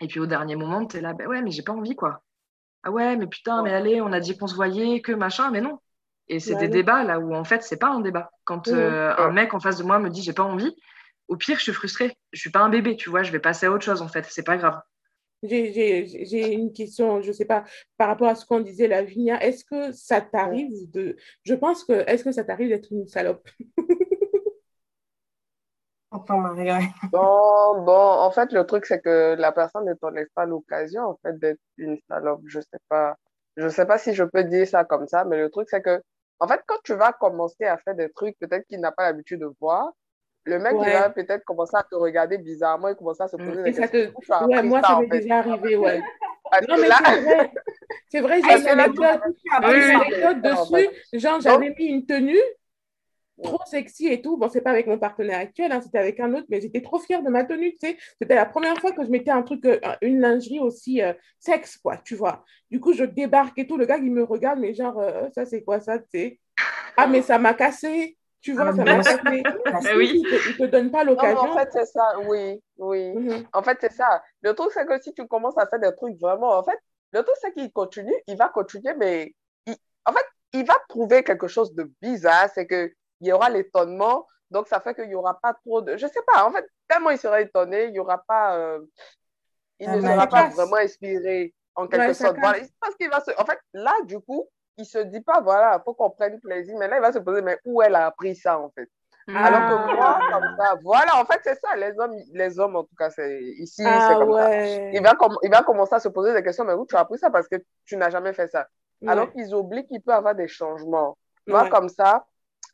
S4: Et puis au dernier moment, tu es là, ben ouais, mais j'ai pas envie, quoi. Ah ouais, mais putain, mais allez, on a dit qu'on se voyait, que machin, mais non. Et c'est des débats là où en fait, c'est pas un débat. Quand un mec en face de moi me dit j'ai pas envie, au pire, je suis frustrée. Je suis pas un bébé, tu vois, je vais passer à autre chose en fait, c'est pas grave.
S2: J'ai une question, je sais pas, par rapport à ce qu'on disait, Lavinia, est-ce que ça t'arrive de. Je pense que. Est-ce que ça t'arrive d'être une salope?
S5: Bon, bon, en fait, le truc, c'est que la personne ne t'en laisse pas l'occasion, en fait, d'être une salope. Je sais pas. Je sais pas si je peux dire ça comme ça, mais le truc, c'est que, en fait, quand tu vas commencer à faire des trucs peut-être qu'il n'a pas l'habitude de voir, le mec, il va peut-être commencer à te regarder bizarrement, il commence à se poser des questions.
S2: Ouais, moi, ça, m'est déjà arrivé, ouais. non, mais c'est vrai. C'est vrai, j'ai une anecdote, dessus. Genre, j'avais mis une tenue trop sexy et tout. Bon, c'est pas avec mon partenaire actuel, hein, c'était avec un autre, mais j'étais trop fière de ma tenue, tu sais. C'était la première fois que je mettais un truc, euh, une lingerie aussi euh, sexe, quoi, tu vois. Du coup, je débarque et tout. Le gars, il me regarde, mais genre, euh, ça, c'est quoi ça, tu sais? Ah, mais ça m'a cassé. Tu vois, ça va oui. Il ne te, donne pas l'occasion.
S5: En fait, c'est ça, oui, oui. Mm-hmm. En fait, c'est ça. Le truc, c'est que si tu commences à faire des trucs vraiment, en fait, le truc, c'est qu'il continue, il va continuer, mais en fait, il va trouver quelque chose de bizarre, c'est qu'il y aura l'étonnement, donc ça fait qu'il n'y aura pas trop de... Je ne sais pas, en fait, tellement il sera étonné, il n'y aura pas... Euh, il ne sera pas vraiment inspiré, en quelque sorte. parce qu'il va se... En fait, là, du coup, il se dit pas, voilà, il faut qu'on prenne plaisir. Mais là, il va se poser, mais où elle a appris ça, en fait? Ah. Alors que moi, comme ça, voilà, en fait, c'est ça. Les hommes, les hommes, en tout cas, c'est ici, ah, c'est comme ça. Il va, il va commencer à se poser des questions, mais où tu as appris ça? Parce que tu n'as jamais fait ça. Alors qu'ils oublient qu'il peut avoir des changements. Moi, comme ça,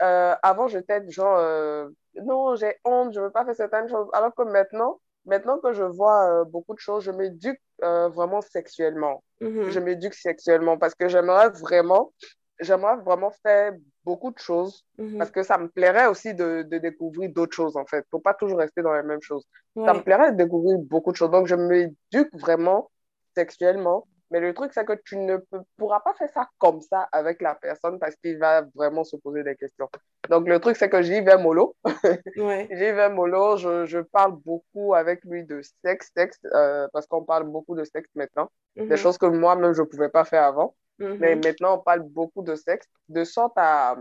S5: euh, avant, j'étais genre, euh, non, j'ai honte, je ne veux pas faire certaines choses. Alors que maintenant, maintenant que je vois euh, beaucoup de choses, je m'éduque euh, vraiment sexuellement. Mm-hmm. Je m'éduque sexuellement parce que j'aimerais vraiment, j'aimerais vraiment faire beaucoup de choses mm-hmm. parce que ça me plairait aussi de, de découvrir d'autres choses en fait. Faut pas toujours rester dans les mêmes choses. Ça me plairait de découvrir beaucoup de choses. Donc je m'éduque vraiment sexuellement mais le truc, c'est que tu ne pourras pas faire ça comme ça avec la personne parce qu'il va vraiment se poser des questions. Donc, le truc, c'est que j'y vais mollo. Ouais. j'y vais mollo. Je, je, parle beaucoup avec lui de sexe, sexe, euh, parce qu'on parle beaucoup de sexe maintenant. Des mhm. choses que moi-même, je ne pouvais pas faire avant. Mhm. Mais maintenant, on parle beaucoup de sexe, de sorte à,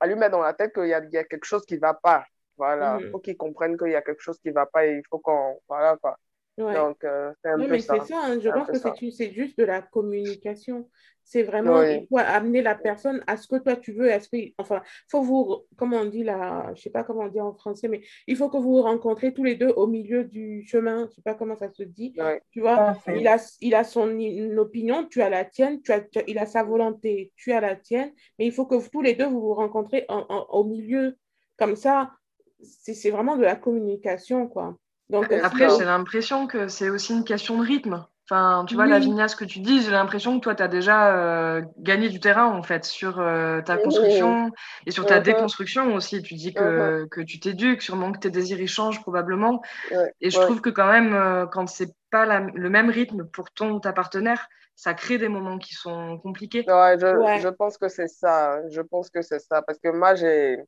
S5: à lui mettre dans la tête qu'il y, y, a quelque chose qui ne va pas. Voilà. Il mhm. faut qu'il comprenne qu'il y a quelque chose qui ne va pas et il faut qu'on. Voilà, quoi Donc, euh, c'est un
S2: oui,
S5: peu
S2: mais
S5: ça.
S2: c'est ça, hein. je pense que c'est c'est juste de la communication. C'est vraiment,
S5: Oui.
S2: il faut amener la personne à ce que toi tu veux, à ce que, enfin, faut vous, comment on dit là, je sais pas comment on dit en français, mais il faut que vous vous rencontrez tous les deux au milieu du chemin, je sais pas comment ça se dit,
S5: Oui.
S2: tu vois,
S3: Parfait.
S2: il a, il a son opinion, tu as la tienne, tu as, tu il a sa volonté, tu as la tienne, mais il faut que vous- tous les deux vous vous rencontrez en- en- au milieu, comme ça, c'est c'est vraiment de la communication, quoi. Donc,
S4: Après, j'ai l'impression que c'est aussi une question de rythme. Enfin, tu vois, la
S2: Oui.
S4: Vigna, ce que tu dis, j'ai l'impression que toi, tu as déjà euh, gagné du terrain, en fait, sur euh, ta construction et sur ta déconstruction aussi. Tu dis que, que tu t'éduques, sûrement que tes désirs, ils changent probablement.
S5: Ouais,
S4: Et je
S5: ouais.
S4: trouve que quand même, euh, quand c'est pas la- le même rythme pour ton ou ta partenaire, ça crée des moments qui sont compliqués.
S5: Ouais, je,
S2: Ouais.
S5: je pense que c'est ça. hein. Je pense que c'est ça. Parce que moi, j'ai,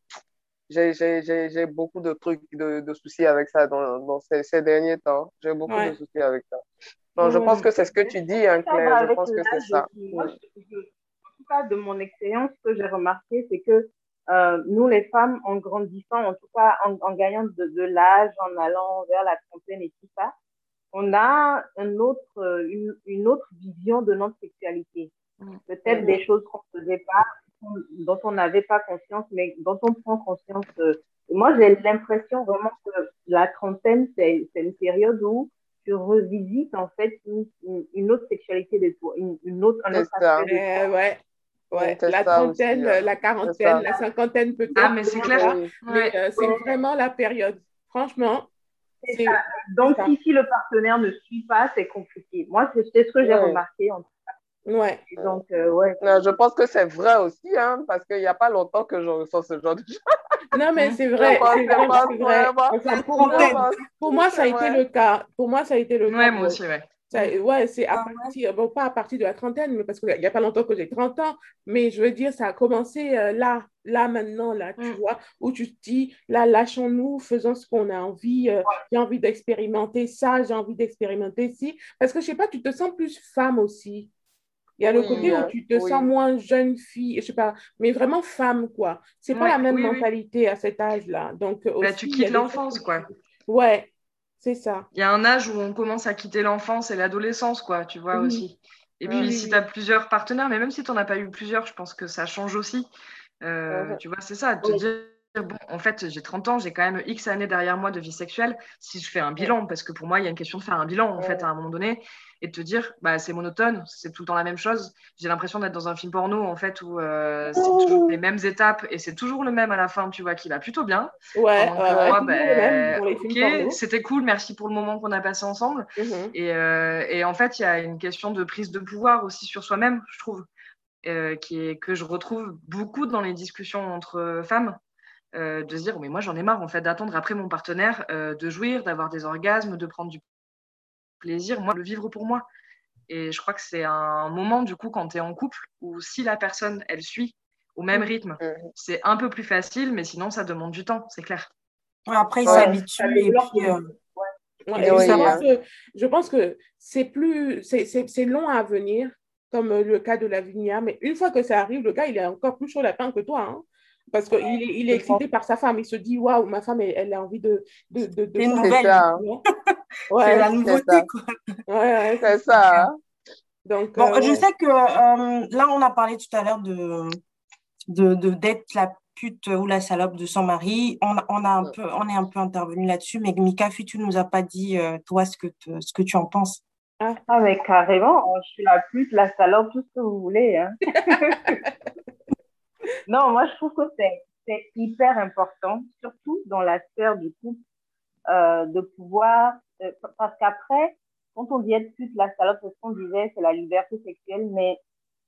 S5: j'ai, j'ai, j'ai, j'ai beaucoup de trucs, de, de soucis avec ça dans, dans ces, ces derniers temps. J'ai beaucoup
S2: Ouais.
S5: de soucis avec ça. Donc, je pense que c'est ce que tu dis, hein, Claire. Je pense que c'est ça.
S6: je- je- en tout cas, de mon expérience, ce que j'ai remarqué, c'est que euh, nous, les femmes, en grandissant, en tout cas en, en gagnant de, de l'âge, en allant vers la trentaine et tout ça, on a un autre, euh, une, une autre vision de notre sexualité. Peut-être des choses qu'on ne faisait pas, dont on n'avait pas conscience, mais dont on prend conscience. euh. Et moi, j'ai l'impression vraiment que la trentaine, c'est c'est une période où tu revisites en fait une, autre sexualité de toi, une, une autre, un
S5: C'est
S6: autre
S5: ça.
S6: aspect de toi.
S2: Euh, ouais. Ouais, la trentaine,
S5: aussi, hein.
S2: la quarantaine, la cinquantaine peut-être.
S4: Ah, mais c'est
S2: tu
S4: clair.
S2: Mais
S4: Ouais.
S2: euh, c'est vraiment la période. Franchement,
S6: C'est
S2: c'est
S6: ça. Donc, si, si le partenaire ne suit pas, c'est compliqué. Moi, c'est c'est ce que j'ai
S5: Ouais.
S6: remarqué. En tout
S2: ouais.
S6: Donc, euh, ouais.
S5: Non, je pense que c'est vrai aussi, hein, parce qu'il n'y a pas longtemps que je ressens ce genre de choses.
S2: Non, mais
S4: Mhm.
S2: c'est vrai. Enfin, pour, moi, pour moi, ça a été le cas. Pour moi, ça a été le
S4: Ouais,
S2: cas.
S4: moi
S2: Bon,
S4: aussi, ouais.
S2: ça- ouais, c'est à
S3: Ah ouais.
S2: partir, bon, pas à partir de la trentaine, mais parce qu'il n'y a pas longtemps que j'ai 30 ans, mais je veux dire, ça a commencé euh, là, là, maintenant, là, tu
S4: Mm.
S2: vois, où tu te dis, là, lâchons-nous, faisons ce qu'on a envie, euh, j'ai envie d'expérimenter ça, j'ai envie d'expérimenter ci, parce que je sais pas, tu te sens plus femme aussi. Il y a le côté où tu te
S5: oui.
S2: sens moins jeune fille, je sais pas, mais vraiment femme, quoi. C'est pas la même
S4: oui,
S2: mentalité à cet âge-là. Donc, euh,
S4: Bah, tu quittes
S2: des
S4: l'enfance,
S2: choses
S4: quoi.
S2: Ouais, c'est ça.
S4: Il y a un âge où on commence à quitter l'enfance et l'adolescence, quoi, tu vois
S2: Oui.
S4: aussi. Et puis, si tu as plusieurs partenaires, mais même si tu n'en as pas eu plusieurs, je pense que ça change aussi. Euh,
S5: Mhm.
S4: Tu vois, c'est ça, de te
S6: Oui.
S4: dire, bon, en fait, j'ai 30 ans, j'ai quand même X années derrière moi de vie sexuelle. Si je fais un bilan, parce que pour moi, il y a une question de faire un bilan, en fait, à un moment donné, et de te dire, bah, c'est monotone, c'est tout le temps la même chose. J'ai l'impression d'être dans un film porno, en fait, où euh, c'est toujours les mêmes étapes et c'est toujours le même à la fin, tu vois, qui va plutôt bien.
S2: Ouais, porno.
S4: ok, c'était cool, merci pour le moment qu'on a passé ensemble.
S2: Mhm.
S4: Et, euh, et en fait, il y a une question de prise de pouvoir aussi sur soi-même, je trouve, euh, qui est, que je retrouve beaucoup dans les discussions entre femmes. Euh, de se dire, mais moi j'en ai marre en fait d'attendre après mon partenaire, euh, de jouir, d'avoir des orgasmes, de prendre du plaisir, moi, le vivre pour moi. Et je crois que c'est un moment, du coup, quand tu es en couple, où si la personne, elle suit au même rythme,
S5: Mhm.
S4: c'est un peu plus facile, mais sinon, ça demande du temps, c'est clair.
S3: Ouais, Après, ils s'habituent et puis. euh,
S2: Ouais,
S3: Et
S2: et
S5: oui,
S2: je, pense
S5: hein.
S2: que, je pense que c'est plus, c'est, c'est, c'est long à venir, comme le cas de Lavinia, mais une fois que ça arrive, le gars, il est encore plus chaud lapin que toi, hein, parce qu'il est, il est excité par sa femme, il se dit, waouh, ma femme, elle, elle a envie de, de, de, de
S3: C'est une nouvelle. C'est
S2: Ouais,
S3: la
S5: ça.
S3: nouveauté, quoi.
S2: ouais, ouais,
S5: c'est ça. hein.
S2: Donc,
S3: Bon,
S2: euh,
S3: je
S2: ouais.
S3: sais que euh, là, on a parlé tout à l'heure de, de, de- d'être la pute ou la salope de son mari. On, a- on, a un peu, on est un peu intervenu là-dessus, mais Mika, tu nous as pas dit, euh, toi, ce que, te- ce que tu en penses.
S6: Ah, mais carrément, je suis la pute, la salope, tout ce que vous voulez. Hein. non, moi, je trouve que c'est, c'est hyper important, surtout dans la sphère du couple, euh, de pouvoir. euh, parce qu'après, quand on dit être pute, la salope, c'est ce qu'on disait, c'est la liberté sexuelle, mais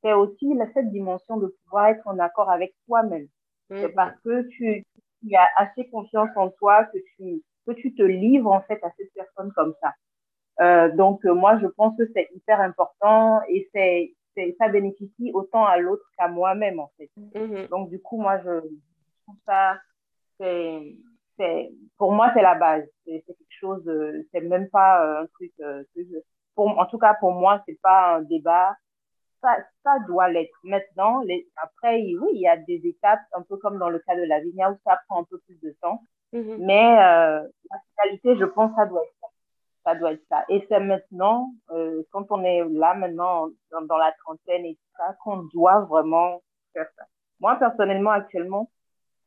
S6: c'est aussi cette dimension de pouvoir être en accord avec toi-même. C'est
S2: Mhm.
S6: parce que tu, tu as assez confiance en toi que tu, que tu te livres en fait à cette personne comme ça. Euh, donc moi je pense que c'est hyper important et c'est, c'est ça bénéficie autant à l'autre qu'à moi-même en fait.
S2: Mhm.
S6: Donc du coup moi je, je trouve ça c'est c'est pour moi c'est la base. C'est, quelque chose c'est même pas euh, un truc euh, pour, en tout cas pour moi c'est pas un débat ça, ça doit l'être. Maintenant, les, après, oui, il y a des étapes, un peu comme dans le cas de la vigna, où ça prend un peu plus de temps.
S2: Mhm.
S6: Mais euh, la finalité, je pense, ça doit être ça. doit être ça. Et c'est maintenant, euh, quand on est là maintenant dans, dans, la trentaine et tout ça, qu'on doit vraiment faire ça. Moi, personnellement, actuellement,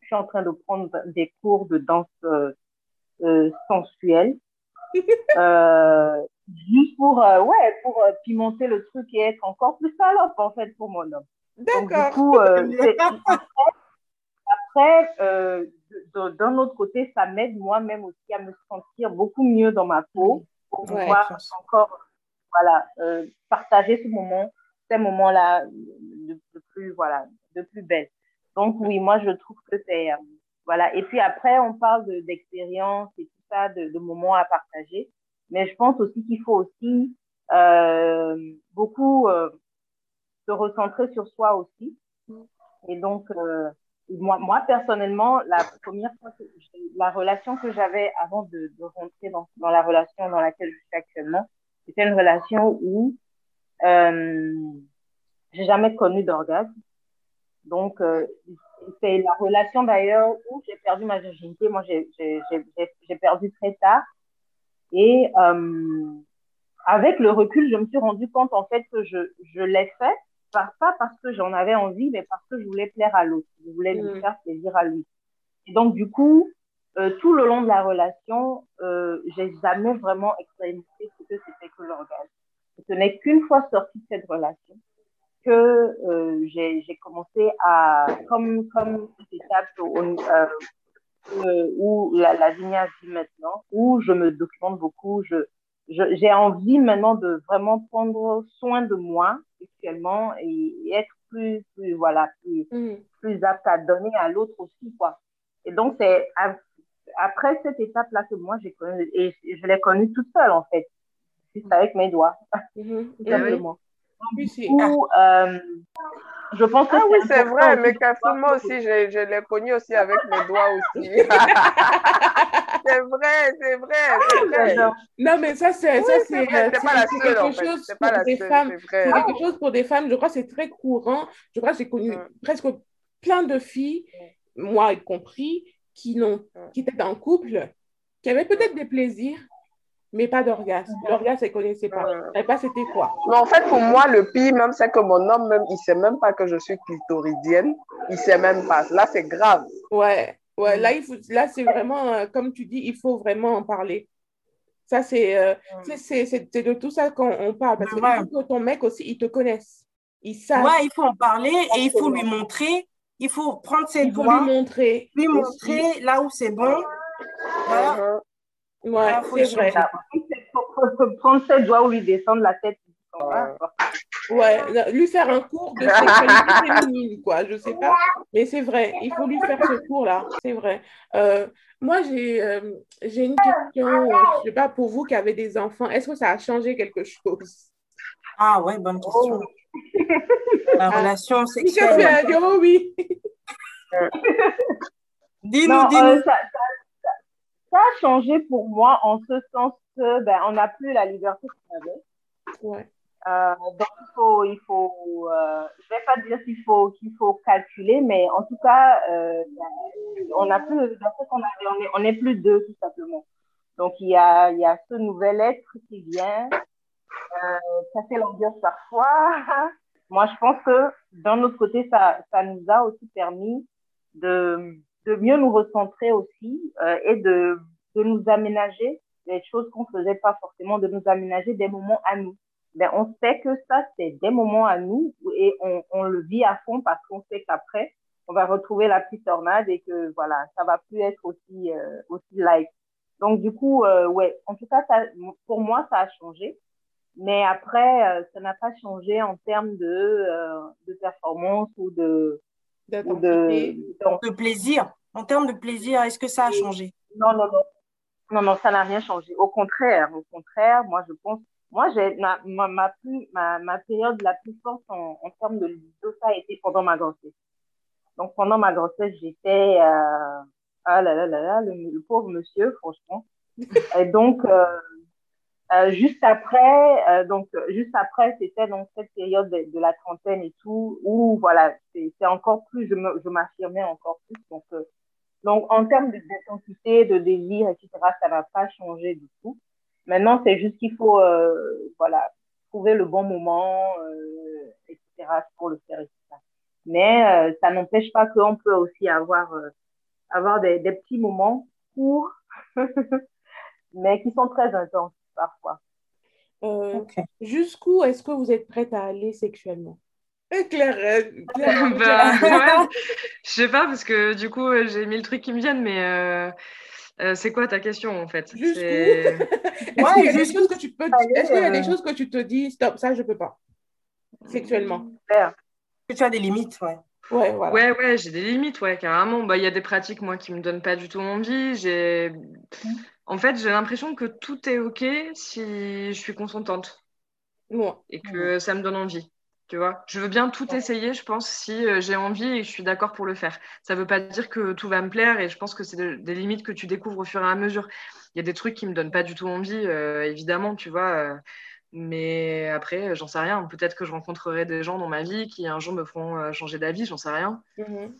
S6: je suis en train de prendre des cours de danse euh, euh sensuelle. juste pour, ouais, pour pimenter le truc et être encore plus salope, en fait, pour mon homme.
S2: D'accord.
S6: Après, après d'un autre côté, ça m'aide moi-même aussi à me sentir beaucoup mieux dans ma peau pour
S2: Ouais,
S6: pouvoir encore voilà, euh, partager ce moment, ces moments-là de, de plus, voilà, de plus belle. Donc oui, moi je trouve que c'est euh, voilà. Et puis après, on parle de- d'expérience et tout ça, de, de moments à partager. Mais je pense aussi qu'il faut aussi euh, beaucoup euh, se recentrer sur soi aussi. Et donc, euh, moi, moi, personnellement, la première fois que la relation que j'avais avant de, de rentrer dans, dans la relation dans laquelle je suis actuellement, c'était une relation où euh, j'ai jamais connu d'orgasme. Donc, euh, c'est la relation d'ailleurs où j'ai perdu ma virginité. Moi, j'ai perdu très tard. Et euh, avec le recul, je me suis rendu compte en fait que je, je l'ai fait, pas, pas parce que j'en avais envie, mais parce que je voulais plaire à l'autre. Je voulais lui
S2: Mm.
S6: faire plaisir à lui. Et donc, du coup, euh, tout le long de la relation, euh, j'ai jamais vraiment expérimenté ce que c'était que l'orgasme. Ce n'est qu'une fois sortie de cette relation que euh, j'ai j'ai commencé à, comme, comme cette étape euh, euh, où la, la vignette vit maintenant, où je me documente beaucoup, je, je- j'ai envie maintenant de vraiment prendre soin de moi sexuellement et, et être plus, plus, voilà, plus,
S2: Mhm.
S6: plus apte à donner à l'autre aussi, quoi. Et donc, c'est après cette étape-là que moi j'ai connue, et je l'ai connue toute seule, en fait, juste avec mes doigts,
S2: Mhm.
S6: tout simplement.
S2: Oui, c'est-
S6: Du coup, euh, je pense que
S5: Ah oui, c'est vrai, mais moi aussi, je, je l'ai connu aussi avec mes doigts aussi. c'est vrai, c'est vrai.
S6: J'adore.
S2: Non, mais ça, c'est
S5: Oui,
S2: quelque
S5: fait.
S2: chose pour des femmes.
S5: c'est
S2: quelque chose pour des femmes. Je crois que c'est très courant. Je crois que j'ai connu
S5: Mm.
S2: presque plein de filles, moi y compris, qui, n'ont,
S5: Mm.
S2: qui étaient en couple, qui avaient peut-être des plaisirs, mais pas d'orgasme. L'orgasme, elles ne connaissaient pas. Elles ne pas c'était quoi.
S5: Mais en fait, pour moi, le pire, même, c'est que mon homme, même, il sait même pas que je suis clitoridienne. Il sait même pas. Là, c'est grave.
S2: Ouais, ouais, là, il faut, là c'est vraiment, euh, comme tu dis, il faut vraiment en parler. Ça, c'est euh, c'est- de tout ça qu'on on parle. Parce
S3: Ouais.
S2: qu'il faut que ton mec aussi, il te connaisse. Il sache.
S3: Ouais, il faut en parler et il faut lui montrer. Il faut prendre ses
S2: il faut
S3: doigts,
S2: lui montrer.
S3: lui montrer là où c'est bon. Voilà.
S2: Ouais,
S3: Ah,
S2: c'est vrai.
S6: prendre ses doigts ou lui descendre la tête.
S2: Ouais, lui faire un cours de sexualité féminine, quoi. Je sais pas, mais c'est vrai. Il faut lui faire ce cours-là. C'est vrai. Euh, moi, j'ai euh, j'ai une question. euh, je sais pas pour vous qui avez des enfants. Est-ce que ça a changé quelque chose?
S3: Ah ouais, bonne question. La relation
S2: Michel, tu
S3: sexuelle.
S2: as dit oh oui.
S3: Dis-nous, dis-nous.
S6: euh, ça, ça- ça a changé pour moi en ce sens que ben, on n'a plus la liberté qu'on avait.
S2: Ouais.
S6: Euh, donc il faut, il faut euh, je vais pas dire qu'il faut qu'il faut calculer, mais en tout cas, euh, on n'a plus la liberté qu'on avait. On est, on est plus deux tout simplement. Donc il y a, il y a ce nouvel être qui vient. Ça fait l'ambiance parfois. Moi, je pense que d'un autre côté, ça, ça nous a aussi permis de, de mieux nous recentrer aussi euh, et de, de nous aménager des choses qu'on faisait pas forcément, de nous aménager des moments à nous. Ben, on sait que ça, c'est des moments à nous et on, on le vit à fond parce qu'on sait qu'après, on va retrouver la petite tornade et que voilà, ça va plus être aussi, euh, aussi light. Donc, du coup, euh, ouais, en tout cas, ça, pour moi, ça a changé. Mais après, euh, ça n'a pas changé en termes de, euh, de performance ou de. De,
S3: plaisir. En termes de plaisir, est-ce que ça a changé?
S6: non, non, non. Non, non, ça n'a rien changé. Au contraire, au contraire, moi, je pense, moi, j'ai, ma, ma, ma, plus, ma, ma période la plus forte en, en termes de libido, ça a été pendant ma grossesse. Donc, pendant ma grossesse, j'étais, euh, ah là là là là, le, le pauvre monsieur, franchement. Et donc, euh, euh, juste après, euh, donc juste après, c'était donc cette période de, la trentaine et tout, où voilà, c'est encore plus, je m'affirmais encore plus. Donc, euh, donc en termes d'intensité, de désir, etc., ça n'a pas changé du tout. Maintenant, c'est juste qu'il faut voilà, trouver le bon moment, etc., pour le faire. Mais ça n'empêche pas qu'on peut aussi avoir, avoir des petits moments courts, mais qui sont très intenses parfois.
S2: Euh, jusqu'où est-ce que vous êtes prête à aller sexuellement?
S4: Euh, Claire, euh, Claire bah, je sais pas parce que du coup j'ai mis le truc qui me viennent, mais c'est quoi ta question en fait?
S2: Jusqu'où? Est-ce qu'il y a des choses que tu peux Est-ce qu'il y a des choses que tu te dis stop ça je peux pas sexuellement?
S3: Que tu as des limites ouais?
S2: Ouais, voilà.
S4: ouais, ouais, j'ai des limites, ouais, carrément. Bah, il y a des pratiques, moi, qui me donnent pas du tout envie. J'ai, mmh. En fait, j'ai l'impression que tout est OK si je suis consentante. Et que ça me donne envie. Tu vois, je veux bien tout essayer, je pense, si euh, j'ai envie et que je suis d'accord pour le faire. Ça ne veut pas dire que tout va me plaire et je pense que c'est des limites que tu découvres au fur et à mesure. Il y a des trucs qui ne me donnent pas du tout envie, euh, évidemment, tu vois. Euh, mais après, j'en sais rien. Peut-être que je rencontrerai des gens dans ma vie qui un jour me feront changer d'avis, j'en sais rien. Mm-hmm.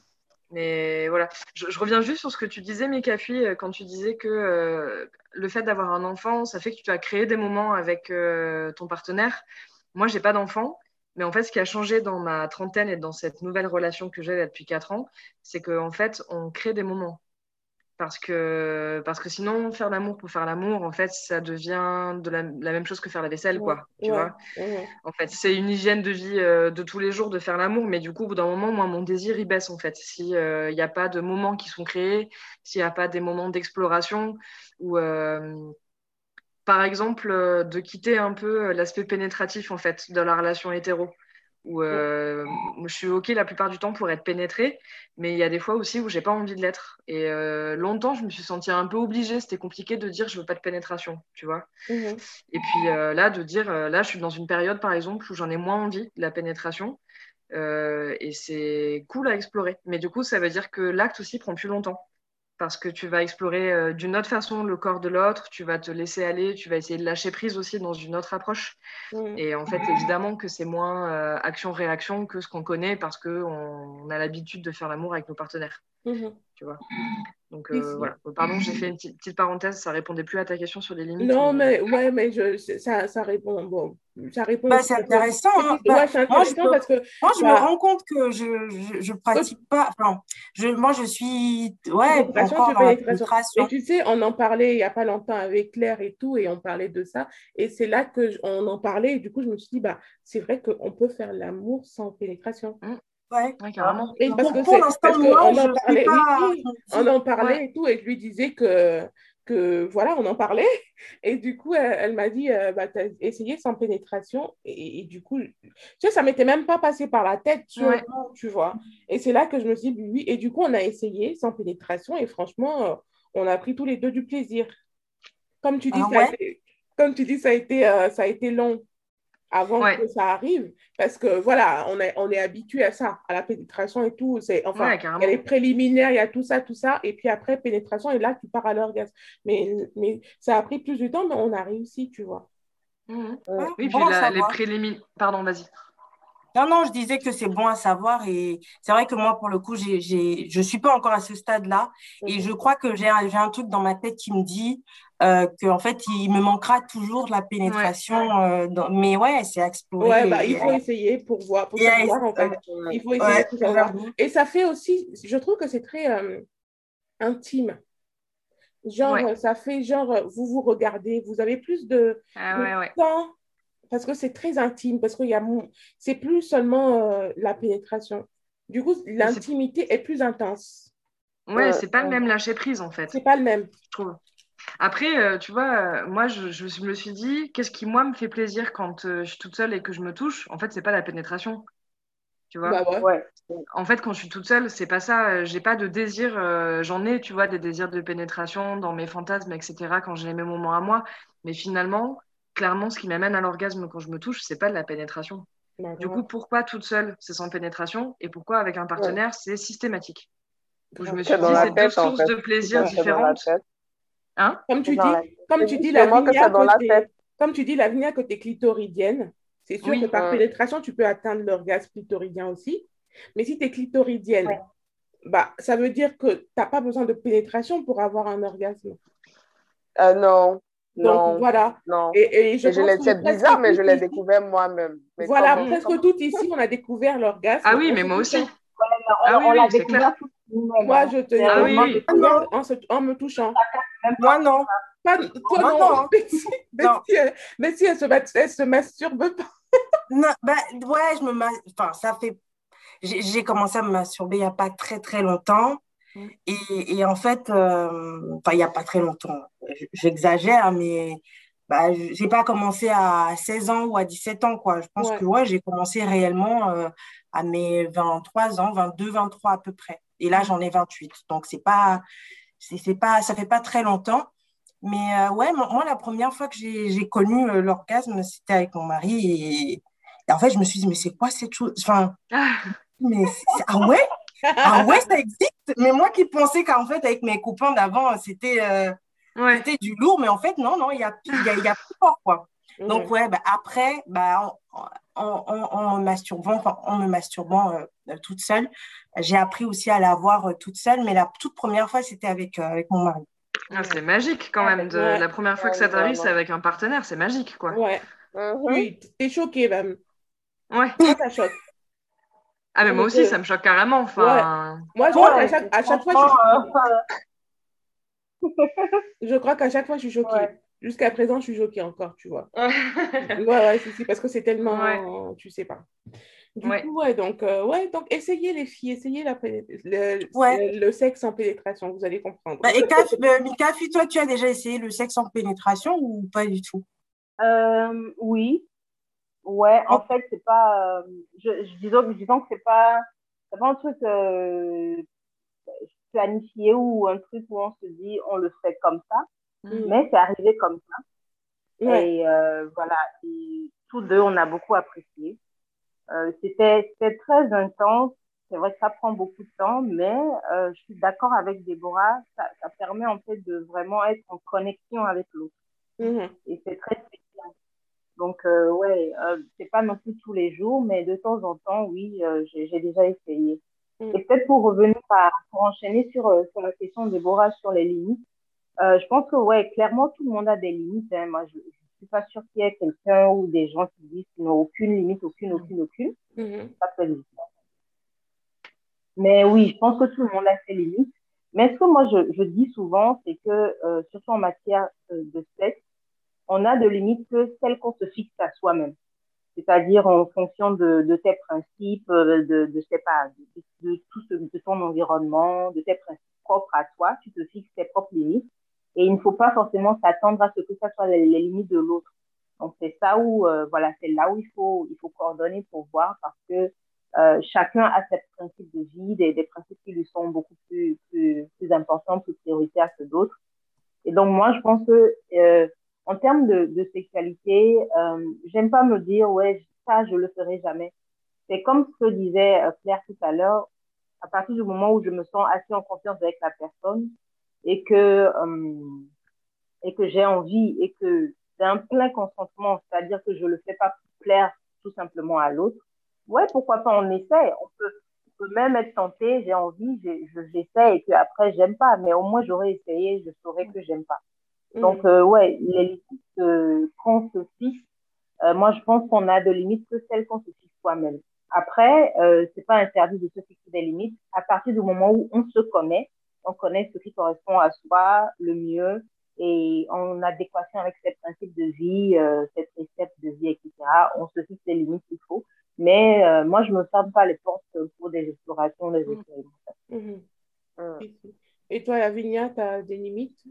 S4: Mais voilà, je, reviens juste sur ce que tu disais, Mikafi, euh, quand tu disais que euh, le fait d'avoir un enfant, ça fait que tu as créé des moments avec euh, ton partenaire. Moi, j'ai pas d'enfant, mais en fait, ce qui a changé dans ma trentaine et dans cette nouvelle relation que j'ai depuis quatre ans, c'est qu'en fait, on crée des moments parce que, parce que sinon, faire l'amour pour faire l'amour, en fait, ça devient de la, même chose que faire la vaisselle, quoi. Tu vois En fait, c'est une hygiène de vie euh, de tous les jours de faire l'amour, mais du coup, au bout d'un moment, moi, mon désir, il baisse, en fait. S'il n'y euh, a pas de moments qui sont créés, s'il n'y a pas des moments d'exploration, ou euh, par exemple, de quitter un peu l'aspect pénétratif, en fait, de la relation hétéro où euh, je suis OK la plupart du temps pour être pénétrée, mais il y a des fois aussi où j'ai pas envie de l'être. Et euh, longtemps, je me suis sentie un peu obligée. C'était compliqué de dire je veux pas de pénétration, tu vois. Mmh et puis euh, là, de dire là, je suis dans une période, par exemple, où j'en ai moins envie de la pénétration. et c'est cool à explorer. Mais du coup, ça veut dire que l'acte aussi prend plus longtemps parce que tu vas explorer euh, d'une autre façon le corps de l'autre, tu vas te laisser aller, tu vas essayer de lâcher prise aussi dans une autre approche. Mm. Et en fait, évidemment que c'est moins euh, action-réaction que ce qu'on connaît parce qu'on a l'habitude de faire l'amour avec nos partenaires. Mm-hmm. Tu vois donc euh, voilà. Pardon, j'ai fait une petite, parenthèse, ça répondait plus à ta question sur les limites.
S2: Non, mais, ouais, mais je, ça, ça répond. Bon, ça répond.
S3: Bah, c'est intéressant. Hein. Bah, moi, je, parce que, moi, je me bah rends compte que je je, je pratique pas. Enfin, je, moi, je suis ouais encore dans
S2: Et tu sais, on en parlait il y a pas longtemps avec Claire et tout, et on parlait de ça. Et c'est là que on en parlait. Et du coup, je me suis dit, bah, c'est vrai qu'on peut faire l'amour sans pénétration. Mmh.
S3: Ouais,
S2: carrément. parce que pour l'instant, moi, on en parlait, on en parlait et tout, et je lui disais que, que voilà, on en parlait. Et du coup, elle, m'a dit, euh, bah, tu as essayé sans pénétration. Et, du coup, tu sais, ça m'était même pas passé par la tête, tu vois. Et c'est là que je me suis dit, oui. Et du coup, on a essayé sans pénétration, et franchement, euh, on a pris tous les deux du plaisir. Comme tu dis, ah ça, a été, comme tu dis ça, a été, euh, ça a été long avant que ça arrive. Parce que voilà, on est, on est habitué à ça, à la pénétration et tout. C'est, enfin, il y a les préliminaires, il y a tout ça, tout ça. Et puis après, pénétration, et là, tu pars à l'orgasme. Mais, mais ça a pris plus de temps, mais on a réussi, tu vois.
S4: Mmh. oui, puis les préliminaires. Pardon, vas-y.
S3: Non, non, je disais que c'est bon à savoir et c'est vrai que moi, pour le coup, j'ai, j'ai, je ne suis pas encore à ce stade-là et je crois que j'ai, j'ai un truc dans ma tête qui me dit euh, qu'en fait, il me manquera toujours la pénétration. Euh, mais ouais, c'est à explorer.
S2: Ouais, bah, il faut essayer pour voir, pour savoir, en fait. Il faut essayer pour savoir. Et ça fait aussi, je trouve que c'est très euh, intime. Genre, ça fait genre, vous vous regardez, vous avez plus de,
S4: ah,
S2: temps parce que c'est très intime, parce que y a c'est plus seulement euh, la pénétration. Du coup, l'intimité est... plus intense.
S4: Ouais, c'est pas le même lâcher prise en fait.
S2: C'est pas le même.
S4: Je trouve. Après, euh, tu vois, euh, moi, je, je, me suis dit, qu'est-ce qui, moi, me fait plaisir quand je suis toute seule et que je me touche? En fait, c'est pas la pénétration. Tu vois?
S2: Bah ouais.
S4: En fait, quand je suis toute seule, c'est pas ça. J'ai pas de désir. J'en ai, tu vois, des désirs de pénétration dans mes fantasmes, etc., quand j'ai mes moments à moi. Mais finalement, clairement, ce qui m'amène à l'orgasme quand je me touche, c'est pas de la pénétration. Du coup, pourquoi toute seule, c'est sans pénétration? Et pourquoi avec un partenaire, c'est systématique? Je me suis dit, c'est deux sources de plaisir différentes.
S2: Hein? Comme tu dis, comme tu dis, la côté, comme tu dis, la côté clitoridienne, c'est sûr que par pénétration, tu peux atteindre l'orgasme clitoridien aussi. Mais si tu es clitoridienne, bah, ça veut dire que tu n'as pas besoin de pénétration pour avoir un orgasme.
S5: Euh, non,
S2: Donc voilà.
S5: Non.
S2: Et,
S5: et je, c'est bizarre, mais je l'ai découvert moi-même.
S2: Voilà, presque tout ici, on a découvert l'orgasme.
S4: Ah oui, mais moi aussi.
S6: ah oui, on l'a découvert
S2: Moi, je te
S4: ah, oui,
S2: en, me touchant.
S3: Moi, non.
S2: Pas, toi, non. non. Mais, si, elle, se, elle se masturbe pas.
S3: non, ben, ouais, je me. Enfin, ça fait. J'ai commencé à me masturber il n'y a pas très, très longtemps. Mm. Et, et, en fait, euh, enfin, il n'y a pas très longtemps, j'exagère, mais bah, j'ai pas commencé à 16 ans ou à 17 ans, quoi. Je pense que ouais, j'ai commencé réellement euh, à mes 23 ans, 22, 23 à peu près. Et là, j'en ai 28. Donc, c'est pas, c'est pas, ça fait pas très longtemps. Mais euh, ouais, moi, la première fois que j'ai connu l'orgasme, c'était avec mon mari. Et, en fait, je me suis dit, mais c'est quoi cette chose? Enfin, ah. mais ah ouais? Ah ouais, ça existe? Mais moi qui pensais qu'en fait, avec mes copains d'avant, c'était euh, du lourd, mais en fait, non, non, il y a, y, y a plus fort, quoi. Donc, ouais, bah, après, bah, en, me masturbant, en me masturbant euh, toute seule, j'ai appris aussi à l'avoir euh, toute seule, mais la toute première fois, c'était avec, avec mon mari.
S4: Ah, c'est magique quand même. De, La première fois que ça t'arrive, c'est avec un partenaire, c'est magique, quoi.
S2: Ouais. Mhm. Oui, t'es choquée même.
S4: Ouais.
S2: Ça choque.
S4: Ah, mais moi aussi, ça me choque carrément. Enfin...
S2: Moi, je crois qu'à chaque, à chaque fois, je, je crois qu'à chaque fois, je suis choquée. Jusqu'à présent, je suis choquée encore, tu vois. ouais, ouais, si, parce que c'est tellement. Tu sais pas. Du coup, ouais, donc, euh, ouais, donc essayez les filles, essayez la, le, le, sexe en pénétration, vous allez comprendre.
S3: Bah, et euh, Mika, toi, tu as déjà essayé le sexe en pénétration ou pas du tout?
S6: Euh, Oui, Ouais, en fait, c'est pas. Euh, je, je, disons, disons que c'est pas, pas un truc euh, planifié ou un truc où on se dit on le fait comme ça, mm. mais c'est arrivé comme ça. Et euh, voilà, et tous deux, on a beaucoup apprécié. Euh, C'était très intense. C'est vrai que ça prend beaucoup de temps, mais euh, je suis d'accord avec Déborah. Ça, ça, permet en fait de vraiment être en connexion avec l'autre. Mm-hmm. Et c'est très donc, euh, ouais, euh, c'est pas non plus tous les jours, mais de temps en temps, oui, euh, j'ai déjà essayé. Mm. Et peut-être pour revenir à, pour enchaîner sur, sur la question de Déborah sur les limites, euh, je pense que, ouais, clairement, tout le monde a des limites. Hein. Moi, je, je suis pas sûre qu'il y ait quelqu'un ou des gens qui disent qu'ils n'ont aucune limite, aucune, aucune, aucune. Mm Ça peut être Mais oui, je pense que tout le monde a ses limites. Mais ce que moi, je, je dis souvent, c'est que, euh, surtout en matière de sexe, on a de limites que celles qu'on se fixe à soi-même. C'est-à-dire en fonction de, de, tes principes, euh, de, de, sais pas, de, de, tout ce, de ton environnement, de tes principes propres à toi, tu te fixes tes propres limites. Et il ne faut pas forcément s'attendre à ce que ça soit les, limites de l'autre. Donc c'est ça où, euh, voilà, c'est là où il faut, il faut coordonner pour voir parce que euh, chacun a ses principes de vie, des, des principes qui lui sont beaucoup plus, plus, plus importants, plus prioritaires que d'autres. Et donc moi, je pense que euh, en termes de, de sexualité, euh, j'aime pas me dire, ouais, ça, je le ferai jamais. C'est comme ce que disait euh, Claire tout à l'heure, à partir du moment où je me sens assez en confiance avec la personne et que, euh, et que j'ai envie et que c'est un plein consentement, c'est-à-dire que je le fais pas pour plaire tout simplement à l'autre. Ouais, pourquoi pas, on essaie. On peut, on peut même être tenté, j'ai envie, j'essaie et que après j'aime pas, mais au moins j'aurais essayé, je saurais que j'aime pas. Donc, mm. euh, ouais, les limites euh, qu'on se fixe, euh, moi, je pense qu'on a de limites que celles qu'on se fixe soi-même. Après, euh, c'est pas interdit de se fixer des limites à partir du moment où on se connaît, on connaît ce qui correspond à soi le mieux et en adéquation avec ses principes de vie, euh, ses préceptes de vie, etc. On se fixe les limites qu'il faut. Mais euh, moi, je me ferme pas les portes pour des explorations, des mm. expérimentations.
S2: Mm. Et toi, Lavinia, tu as des limites?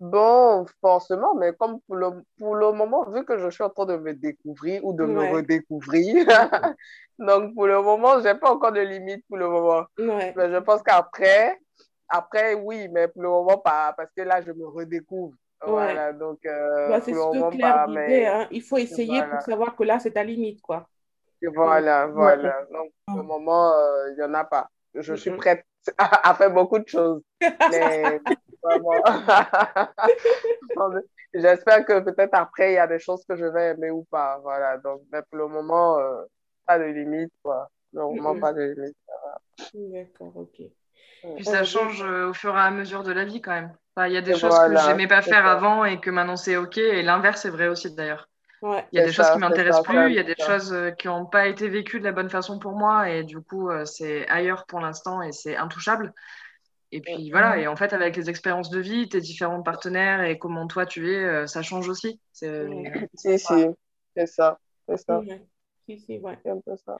S5: Bon, forcément, mais comme pour le, pour le moment, vu que je suis en train de me découvrir ou de me redécouvrir, donc pour le moment, je n'ai pas encore de limite pour le moment. Mais je pense qu'après, après, oui, mais pour le moment, pas, parce que là, je me redécouvre. Voilà, donc
S2: euh, bah, c'est ce que Claire disait, hein. il faut essayer pour savoir que là, c'est ta limite, quoi.
S5: voilà, voilà. Donc, pour le moment, euh, il n'y en a pas. Je suis prête à faire beaucoup de choses. Mais J'espère que peut-être après, il y a des choses que je vais aimer ou pas. Voilà. Donc, mais pour le moment, euh, pas de limite, quoi. Normalement, pas de limite.
S2: D'accord, ok.
S4: Puis ça change au fur et à mesure de la vie quand même. Il y a des choses que j'aimais pas faire avant et que maintenant c'est OK. Et l'inverse est vrai aussi d'ailleurs. Il y a des choses qui m'intéressent plus, il y a des choses qui n'ont pas été vécues de la bonne façon pour moi et du coup c'est ailleurs pour l'instant et c'est intouchable. Et puis voilà, et en fait, avec les expériences de vie, tes différents partenaires et comment toi tu es, euh, ça change aussi.
S5: C'est si, si, c'est ça. C'est ça.
S2: Si, si, ouais. C'est un peu ça.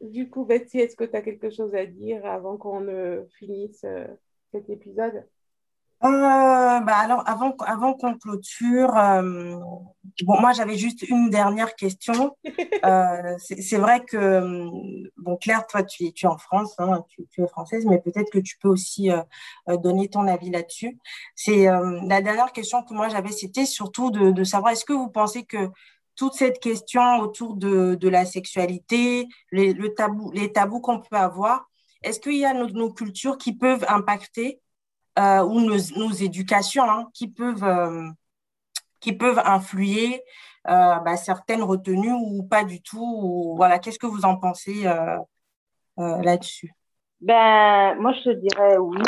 S2: Du coup, Betsy, est-ce que tu as quelque chose à dire avant qu'on ne finisse euh, cet épisode?
S3: Euh, bah alors, avant, qu'on clôture, euh, bon, moi, j'avais juste une dernière question. Euh, c'est vrai que, bon, Claire, toi, tu, es, en France, hein, tu, es française, mais peut-être que tu peux aussi donner ton avis là-dessus. C'est la dernière question que moi j'avais, c'était surtout de, savoir, est-ce que vous pensez que toute cette question autour de, la sexualité, les, le tabou, les tabous qu'on peut avoir, est-ce qu'il y a nos cultures qui peuvent impacter euh, ou nos, éducations hein, qui, peuvent, euh, qui peuvent influer euh, bah, certaines retenues ou pas du tout. voilà, qu'est-ce que vous en pensez là-dessus?
S6: Ben, moi, je dirais oui.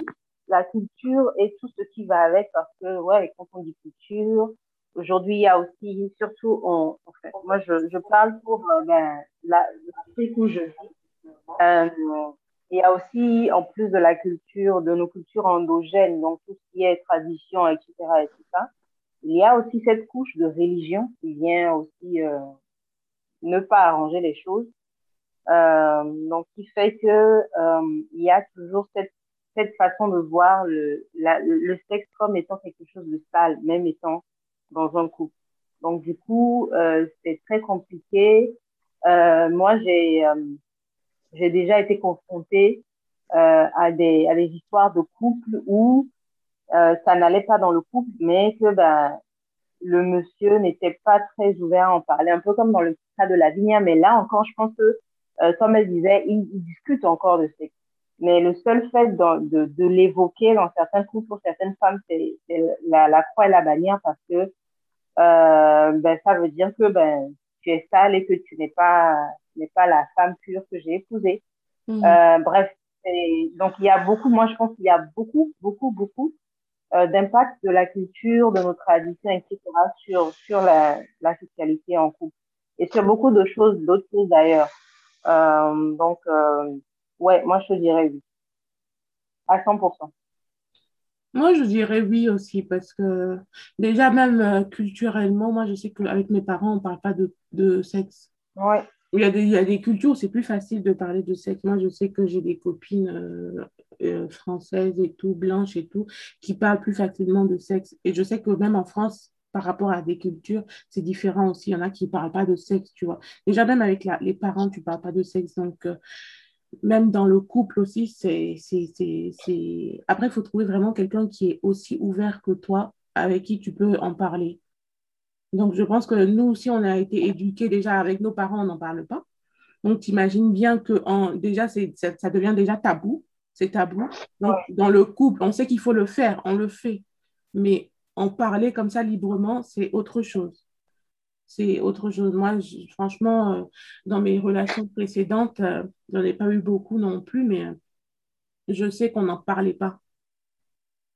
S6: La culture et tout ce qui va avec, parce que, ouais, quand on dit culture, aujourd'hui, il y a aussi, surtout, moi, je, parle pour ben, la, le où je vis. Euh, il y a aussi, en plus de la culture, de nos cultures endogènes, donc tout ce qui est tradition, etc., et tout ça, il y a aussi cette couche de religion qui vient aussi euh, ne pas arranger les choses. Euh, donc, qui fait que euh, il y a toujours cette, cette façon de voir le, la, le sexe comme étant quelque chose de sale, même étant dans un couple. Donc, du coup, euh, c'est très compliqué. Euh, moi, j'ai j'ai déjà été confrontée euh, à, des, à des histoires de couple où euh, ça n'allait pas dans le couple, mais que ben, le monsieur n'était pas très ouvert à en parler, un peu comme dans le cas de la vigne. Mais là encore, je pense que, euh, comme elle disait, ils, ils discutent encore de sexe. Mais le seul fait de, de, de l'évoquer dans certains couples, pour certaines femmes, c'est la, la croix et la bannière parce que euh, ben, ça veut dire que ben, tu es sale et que tu n'es pas n'est pas la femme pure que j'ai épousée. Mhm. Euh, bref, donc il y a beaucoup, moi je pense qu'il y a beaucoup, beaucoup, beaucoup euh, d'impact de la culture, de nos traditions, etc. sur, sur la, la sexualité en couple. Et sur beaucoup de choses, d'autres choses d'ailleurs. Euh, donc, euh, ouais, moi je dirais oui. À 100%.
S2: Moi, je dirais oui aussi, parce que déjà, même euh, culturellement, moi, je sais qu'avec mes parents, on ne parle pas de, de sexe.
S6: Ouais.
S2: Il y, a des, il y a des cultures où c'est plus facile de parler de sexe. Moi, je sais que j'ai des copines euh, euh, françaises et tout, blanches et tout, qui parlent plus facilement de sexe. Et je sais que même en France, par rapport à des cultures, c'est différent aussi. Il y en a qui ne parlent pas de sexe, tu vois. Déjà, même avec la, les parents, tu ne parles pas de sexe. Donc, euh, même dans le couple aussi, c'est... Après, il faut trouver vraiment quelqu'un qui est aussi ouvert que toi, avec qui tu peux en parler. Donc, je pense que nous aussi, on a été éduqués déjà avec nos parents, on n'en parle pas. Donc, tu imagines bien que en, déjà, ça, ça devient déjà tabou. C'est tabou. Donc, dans le couple, on sait qu'il faut le faire, on le fait. Mais en parler comme ça librement, c'est autre chose. C'est autre chose. Moi, franchement, euh, dans mes relations précédentes, euh, j'en ai pas eu beaucoup non plus, mais euh, je sais qu'on n'en parlait pas.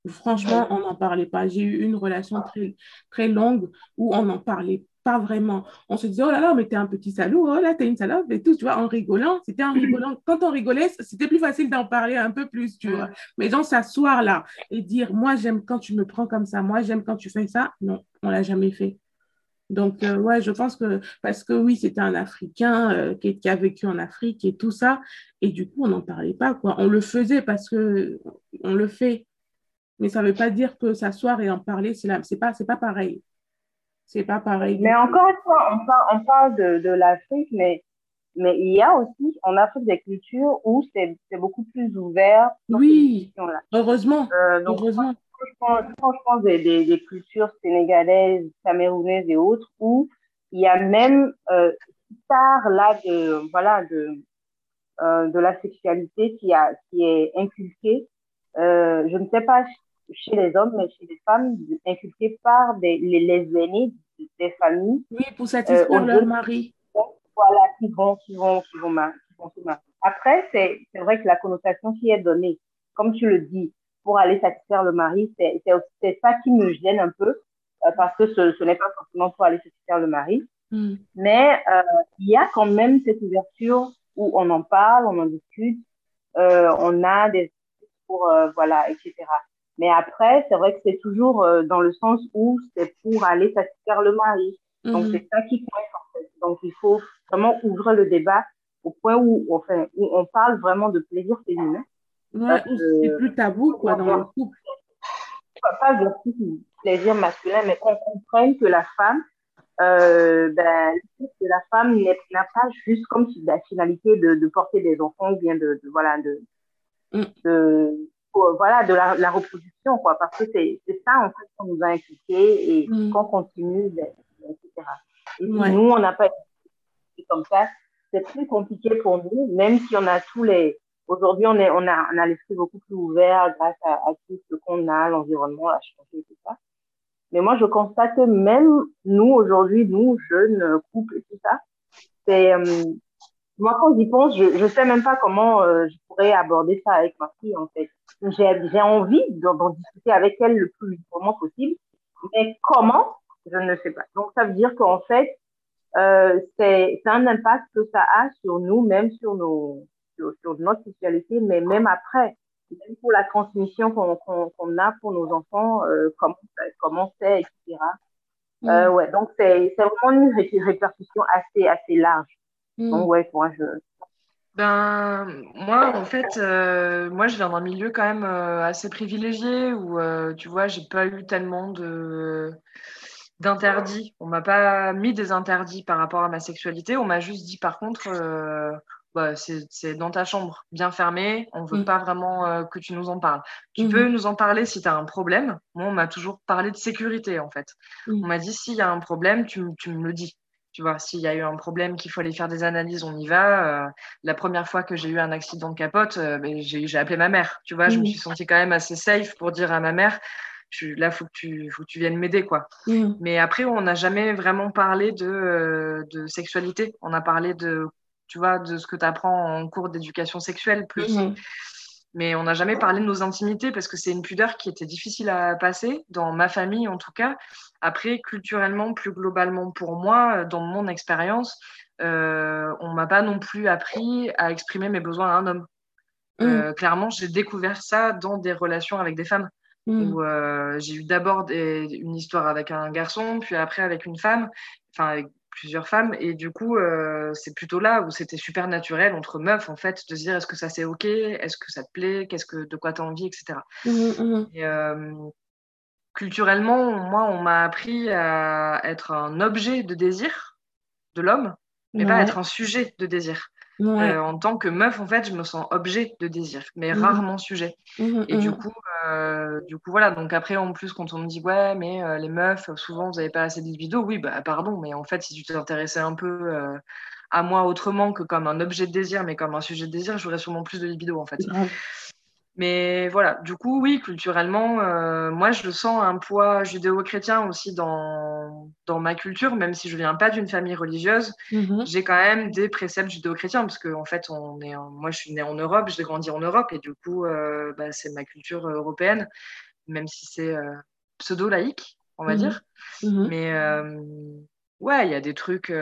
S2: Franchement, on n'en parlait pas. J'ai eu une relation très, très longue où on n'en parlait pas vraiment. On se disait, oh là là, mais t'es un petit salaud, oh là, t'es une salope et tout, tu vois, en rigolant. C'était en rigolant. Quand on rigolait, c'était plus facile d'en parler un peu plus, tu vois. Mais genre, s'asseoir là et dire, moi, j'aime quand tu me prends comme ça, moi, j'aime quand tu fais ça, non, on l'a jamais fait. Donc, euh, ouais, je pense que, parce que oui, c'était un Africain euh, qui, qui, a vécu en Afrique et tout ça, et du coup, on n'en parlait pas, quoi. On le faisait parce que on le fait, mais ça ne veut pas dire que s'asseoir et en parler, c'est n'est pas, pas pareil. C'est pas pareil.
S6: Mais encore une fois, on parle, on parle de, de l'Afrique, mais, mais il y a aussi en Afrique des cultures où c'est beaucoup plus ouvert.
S2: Oui, heureusement. Euh, heureusement.
S6: Quand je pense, des, des, des, cultures sénégalaises, camerounaises et autres, où il y a même euh, part là de, voilà, de, euh, de la sexualité qui, a, qui est inculquée. Euh, je ne sais pas chez les hommes, mais chez les femmes, inculquées par des, les, les aînés des familles.
S2: Oui, pour satisfaire euh, leur mari.
S6: Voilà, qui vont, qui vont, qui vont, qui vont se marier. Après, c'est vrai que la connotation qui est donnée, comme tu le dis, pour aller satisfaire le mari, c'est ça qui me gêne un peu, euh, parce que ce, ce n'est pas forcément pour aller satisfaire le mari. Mm. Mais euh, il y a quand même cette ouverture où on en parle, on en discute, euh, on a des pour, euh, voilà, etc. Mais après, c'est vrai que c'est toujours euh, dans le sens où c'est pour aller satisfaire le mari. Donc, mm-hmm. c'est ça qui coince, en fait. Donc, il faut vraiment ouvrir le débat au point où, enfin, où on parle vraiment de plaisir féminin.
S2: Ouais, c'est plus tabou, quoi, dans le couple.
S6: Pas versus plaisir masculin, mais qu'on comprenne que la femme, euh, ben, que la femme n'a pas juste comme la finalité de, de, porter des enfants ou bien de, de voilà, de, mm. de voilà, de la, la, reproduction, quoi, parce que c'est ça, en fait, qu'on nous a impliqué et mm. qu'on continue, etc. Et si nous, on n'a pas été comme ça, c'est plus compliqué pour nous, même si on a tous les, Aujourd'hui, on, est, on a, on a l'esprit beaucoup plus ouvert grâce à, à tout ce qu'on a, l'environnement a changé et tout ça. Mais moi, je constate que même nous, aujourd'hui, nous, jeunes couples et tout ça, c'est, euh, moi, quand j'y pense, je, je sais même pas comment euh, je pourrais aborder ça avec ma fille, en fait. J'ai, j'ai envie d'en, discuter avec elle le plus librement possible, mais comment, je ne sais pas. Donc, ça veut dire qu'en fait, euh, c'est, c'est un impact que ça a sur nous, même sur nos, sur, notre sexualité, mais même après, même pour la transmission qu'on a pour nos enfants, euh, comment, comment c'est, etc. Mm. Euh, ouais, donc c'est vraiment une répercussion assez, assez large. Mm. Donc ouais, moi je...
S4: Ben, moi, en fait, euh, moi, je viens d'un milieu quand même assez privilégié où, tu vois, j'ai pas eu tellement de d'interdits. On m'a pas mis des interdits par rapport à ma sexualité. On m'a juste dit, par contre, bah, c'est dans ta chambre, bien fermée. On veut mm. pas vraiment euh, que tu nous en parles. Tu mm. peux nous en parler si tu as un problème. Moi, on m'a toujours parlé de sécurité, en fait. Mm. On m'a dit, s'il y a un problème, tu, tu, me le dis. Tu vois, s'il y a eu un problème, qu'il faut aller faire des analyses, on y va. Euh, la première fois que j'ai eu un accident de capote, euh, ben, j'ai appelé ma mère. Tu vois, je me suis sentie quand même assez safe pour dire à ma mère, je, là, faut que tu, faut que tu viennes m'aider, quoi. Mais après, on n'a jamais vraiment parlé de, de sexualité. On a parlé de tu vois, de ce que tu apprends en cours d'éducation sexuelle plus. Mhm. Mais on n'a jamais parlé de nos intimités parce que c'est une pudeur qui était difficile à passer, dans ma famille en tout cas. Après, culturellement, plus globalement pour moi, dans mon expérience, euh, on m'a pas non plus appris à exprimer mes besoins à un homme. Mhm. Euh, clairement, j'ai découvert ça dans des relations avec des femmes. Mhm. Où euh, j'ai eu d'abord une histoire avec un garçon, puis après avec une femme, enfin avec plusieurs femmes. Et du coup, euh, c'est plutôt là où c'était super naturel entre meufs, en fait, de se dire est-ce que ça c'est OK? Est-ce que ça te plaît? Qu'est-ce que, De quoi tu as envie Etc. Mmh, mmh. Et, euh, culturellement, moi, on m'a appris à être un objet de désir de l'homme, mais pas être un sujet de désir. Euh, en tant que meuf, en fait, je me sens objet de désir, mais mmh. rarement sujet. Et du coup, euh, du coup, voilà. Donc après, en plus, quand on me dit ouais, mais euh, les meufs, souvent, vous n'avez pas assez de libido, oui, bah pardon, mais en fait, si tu t'intéressais un peu à moi autrement que comme un objet de désir, mais comme un sujet de désir, j'aurais sûrement plus de libido, en fait. Mais voilà, du coup, oui, culturellement, euh, moi, je sens un poids judéo-chrétien aussi dans, dans ma culture, même si je viens pas d'une famille religieuse. Mm-hmm. J'ai quand même des préceptes judéo-chrétiens, parce que en fait, on est, moi, je suis née en Europe, j'ai grandi en Europe, et du coup, euh, bah, c'est ma culture européenne, même si c'est euh, pseudo-laïque, on va mm-hmm. dire. Mm-hmm. Mais ouais, il y a des trucs,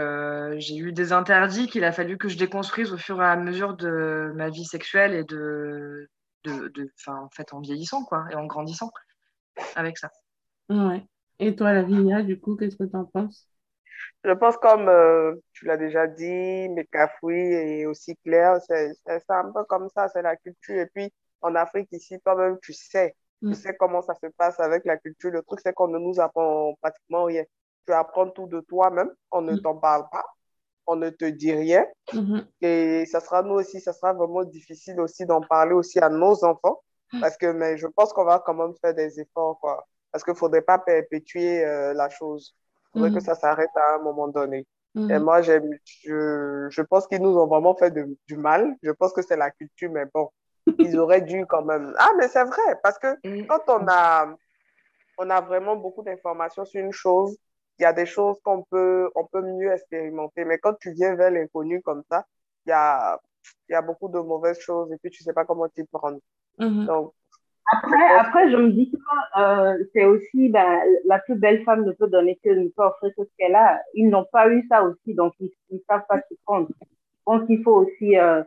S4: j'ai eu des interdits qu'il a fallu que je déconstruise au fur et à mesure de ma vie sexuelle et de de, de en fait, en vieillissant, quoi, et en grandissant avec ça.
S2: Ouais. Et toi, Lavinia, du coup, qu'est-ce que tu en penses?
S5: Je pense, comme euh, tu l'as déjà dit, mais Cafoui et aussi Claire, c'est un peu comme ça, c'est la culture. Et puis, en Afrique, ici, toi-même, tu sais. Tu mm. sais comment ça se passe avec la culture. Le truc, c'est qu'on ne nous apprend pratiquement rien. Tu apprends tout de toi-même, on ne mm. t'en parle pas on ne te dit rien. Mm-hmm. Et ça sera nous aussi, ça sera vraiment difficile aussi d'en parler aussi à nos enfants. Mm. Parce que mais je pense qu'on va quand même faire des efforts, quoi. Parce qu'il ne faudrait pas perpétuer euh, la chose. Il faudrait que mm. ça s'arrête à un moment donné. Mm. Et moi, je, je pense qu'ils nous ont vraiment fait du mal. Je pense que c'est la culture, mais bon, ils auraient dû quand même. Ah, mais c'est vrai, parce que quand on a, on a vraiment beaucoup d'informations sur une chose, il y a des choses qu'on peut, on peut mieux expérimenter. Mais quand tu viens vers l'inconnu comme ça, il y a, il y a beaucoup de mauvaises choses et puis tu sais pas comment t'y prendre.
S6: Mhm. Donc, après, après, je me dis que euh, c'est aussi ben, la plus belle femme ne peut donner que ne peut offrir que ce qu'elle a. Ils n'ont pas eu ça aussi, donc ils ne savent pas s'y prendre. Je pense qu'il faut aussi euh,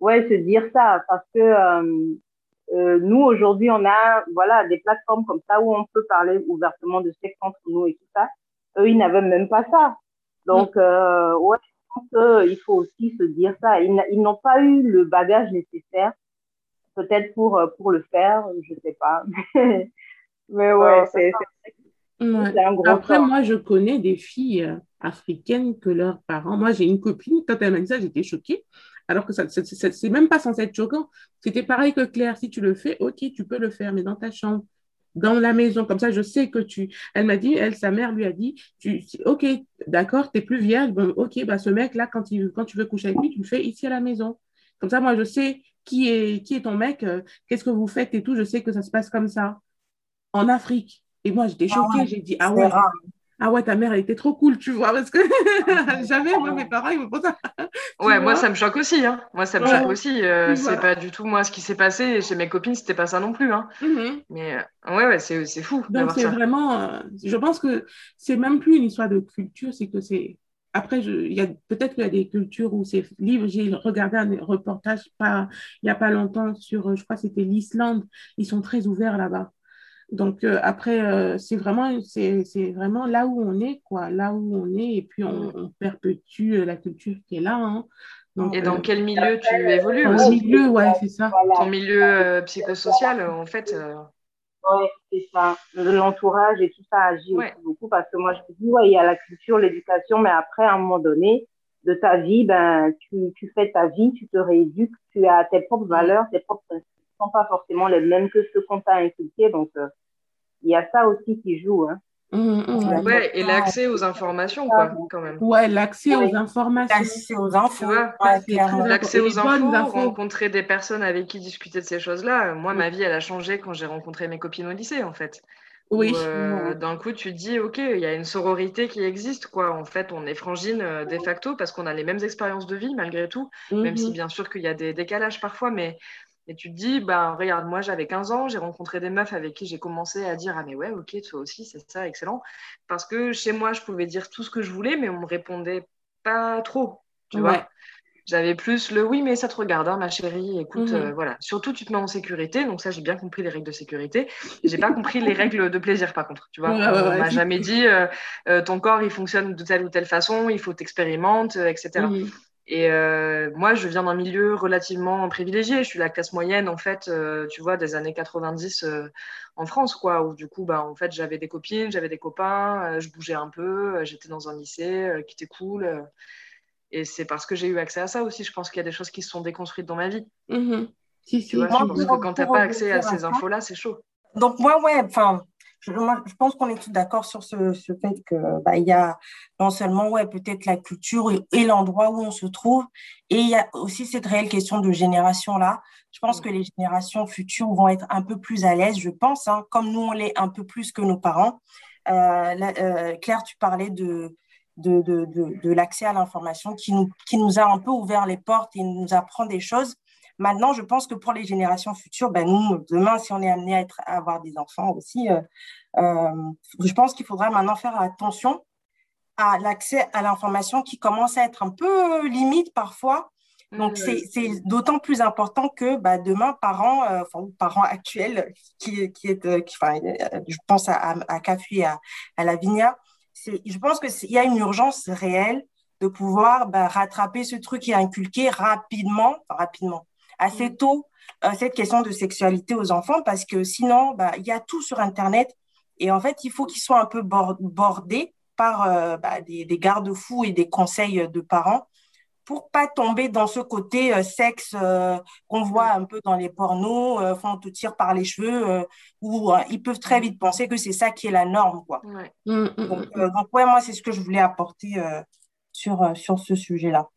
S6: ouais, se dire ça parce que euh, euh, nous, aujourd'hui, on a voilà, des plateformes comme ça où on peut parler ouvertement de sexe entre nous et tout ça. Eux, ils n'avaient même pas ça. Donc, mm. euh, ouais, je pense qu'il faut aussi se dire ça. Ils n'ont pas eu le bagage nécessaire, peut-être pour, euh, pour le faire, je sais pas. Mais ouais, c'est
S2: un gros Après, moi, je connais des filles euh, africaines que leurs parents. Moi, j'ai une copine, quand elle m'a dit ça, j'étais choquée. Alors que ça, c'est même pas censé être choquant. C'était pareil que Claire. Si tu le fais, ok, tu peux le faire, mais dans ta chambre, dans la maison. Comme ça, je sais que tu. Elle m'a dit, elle, sa mère lui a dit, tu, ok, d'accord, tu n'es plus vierge. Bon, ok, bah, ce mec-là, quand, il, quand tu veux coucher avec lui, tu le fais ici à la maison. Comme ça, moi, je sais qui est, qui est ton mec, euh, qu'est-ce que vous faites et tout. Je sais que ça se passe comme ça en Afrique. Et moi, j'étais ah choquée. J'ai dit, ah ouais, ah ouais, ta mère, elle était trop cool, tu vois, parce que jamais, moi, mes parents, ils me font ça.
S4: ouais, moi, ça me choque aussi. Hein. Moi, ça me choque aussi. Euh, c'est pas du tout, moi, ce qui s'est passé. Chez mes copines, c'était pas ça non plus. Hein. Mm-hmm. Mais euh, ouais, ouais, c'est, fou.
S2: Donc, c'est vraiment. Euh, je pense que c'est même plus une histoire de culture, c'est que c'est. Après, peut-être qu'il y a des cultures où c'est libre. J'ai regardé un reportage pas, il n'y a pas longtemps sur, je crois que c'était l'Islande. Ils sont très ouverts là-bas. Donc euh, après, euh, c'est vraiment, c'est, vraiment là où on est, quoi, là où on est, et puis on, mm. perpétue euh, la culture qui est là. Hein.
S4: et dans quel milieu tu évolues
S2: Dans milieu, ouais, c'est ça.
S4: Ton milieu psychosocial, en fait.
S6: Oui, c'est ça. L'entourage et tout ça agit aussi beaucoup parce que moi, je me dis, ouais, il y a la culture, l'éducation, mais après, à un moment donné, de ta vie, ben, tu, tu fais ta vie, tu te rééduques, tu as tes propres valeurs, tes propres sont pas forcément les mêmes que ceux qu'on t'a inculqués. Donc, euh, il y a ça aussi qui joue. Hein.
S4: Mmh, mmh. Ouais, et l'accès aux informations, quoi, quand même.
S2: Ouais, l'accès aux informations.
S3: L'accès aux infos.
S4: l'accès aux infos, rencontrer des personnes avec qui discuter de ces choses-là. Moi, ma vie, elle a changé quand j'ai rencontré mes copines au lycée, en fait. Oui. Euh, d'un coup, tu te dis, OK, il y a une sororité qui existe, quoi. En fait, on est frangine euh, de facto parce qu'on a les mêmes expériences de vie, malgré tout. Même si, mmh. bien sûr, qu'il y a des décalages parfois, mais et tu te dis, bah, regarde, moi j'avais 15 ans, j'ai rencontré des meufs avec qui j'ai commencé à dire, ah mais ouais, ok, toi aussi, c'est ça, excellent. Parce que chez moi, je pouvais dire tout ce que je voulais, mais on me répondait pas trop, tu vois. J'avais plus le oui, mais ça te regarde, hein, ma chérie, écoute, mhm. euh, voilà. Surtout, tu te mets en sécurité, donc ça, j'ai bien compris les règles de sécurité. J'ai pas compris les règles de plaisir, par contre, tu vois. on m'a jamais dit, euh, euh, ton corps, il fonctionne de telle ou telle façon, il faut t'expérimenter, etc. Et euh, moi, je viens d'un milieu relativement privilégié. Je suis la classe moyenne, en fait, euh, tu vois, des années 90 euh, en France, quoi. Où du coup, bah, en fait, j'avais des copines, j'avais des copains, je bougeais un peu, j'étais dans un lycée qui était cool. et c'est parce que j'ai eu accès à ça aussi. Je pense qu'il y a des choses qui se sont déconstruites dans ma vie.
S2: Mmh
S4: si, si. Tu vois, je pense que quand tu n'as pas accès à ces infos-là, c'est chaud.
S3: Donc, moi, ouais, enfin, je, je, pense qu'on est tous d'accord sur ce, ce, fait que bah, il y a non seulement ouais peut-être la culture et, l'endroit où on se trouve, et il y a aussi cette réelle question de génération là. Je pense que les générations futures vont être un peu plus à l'aise, je pense, hein, comme nous on l'est un peu plus que nos parents. Euh, euh, Claire, tu parlais de de, de, de, de l'accès à l'information qui nous, qui nous a un peu ouvert les portes et nous apprend des choses. Maintenant, je pense que pour les générations futures, ben nous, demain, si on est amené à, être, à avoir des enfants aussi, euh, euh, je pense qu'il faudra maintenant faire attention à l'accès à l'information qui commence à être un peu limite parfois. Donc, c'est d'autant plus important que bah, demain, parents, euh, enfin, parents actuels, qui, qui est, euh, qui, enfin, je pense à, à, à Cafu et à, à Lavinia, je pense qu'il y a une urgence réelle de pouvoir bah, rattraper ce truc et inculquer rapidement, rapidement, assez tôt euh, cette question de sexualité aux enfants parce que sinon, bah, il y a tout sur Internet et en fait, il faut qu'ils soient un peu bordés par euh, bah, des, des garde-fous et des conseils de parents pour pas tomber dans ce côté euh, sexe qu'on voit un peu dans les pornos, euh, on te tire par les cheveux, où ils peuvent très vite penser que c'est ça qui est la norme. Quoi. Ouais. Mmh, mmh, donc, mmh. donc, ouais, moi, c'est ce que je voulais apporter sur, sur ce sujet-là.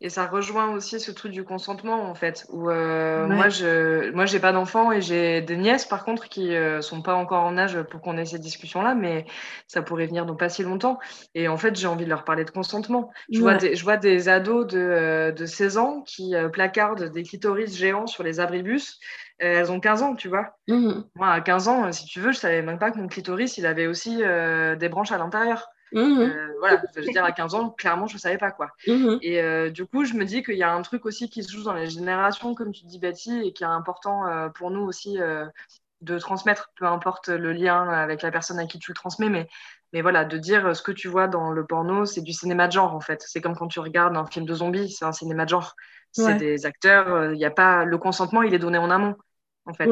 S4: Et ça rejoint aussi ce truc du consentement, en fait. Où, euh, Moi, je moi, j'ai pas d'enfants et j'ai des nièces, par contre, qui euh, sont pas encore en âge pour qu'on ait ces discussions-là, mais ça pourrait venir dans pas si longtemps. Et en fait, j'ai envie de leur parler de consentement. Je, vois, des, je vois des ados de, euh, de 16 ans qui placardent des clitoris géants sur les abribus. elles ont 15 ans, tu vois. Mmh. Moi, à 15 ans, si tu veux, je savais même pas que mon clitoris, il avait aussi des branches à l'intérieur. Mmh. Euh, voilà, je veux dire, à 15 ans, clairement, je ne savais pas quoi. Mmh. Et euh, du coup, je me dis qu'il y a un truc aussi qui se joue dans les générations, comme tu dis, Betty, et qui est important euh, pour nous aussi de transmettre, peu importe le lien avec la personne à qui tu le transmets, mais, mais voilà, de dire ce que tu vois dans le porno, c'est du cinéma de genre en fait. C'est comme quand tu regardes un film de zombies, c'est un cinéma de genre. C'est des acteurs, il y a pas le consentement, il est donné en amont en fait,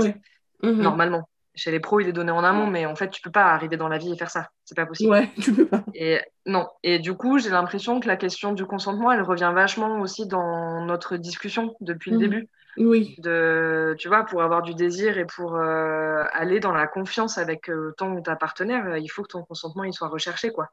S4: mmh. normalement chez les pros, il est donné en amont, mais en fait, tu peux pas arriver dans la vie et faire ça. C'est pas possible.
S2: Ouais, tu peux pas.
S4: Et non. Et du coup, j'ai l'impression que la question du consentement, elle revient vachement aussi dans notre discussion depuis le mmh. début.
S2: Oui.
S4: De, tu vois, pour avoir du désir et pour euh, aller dans la confiance avec euh, ton ou ta partenaire, euh, il faut que ton consentement il soit recherché, quoi.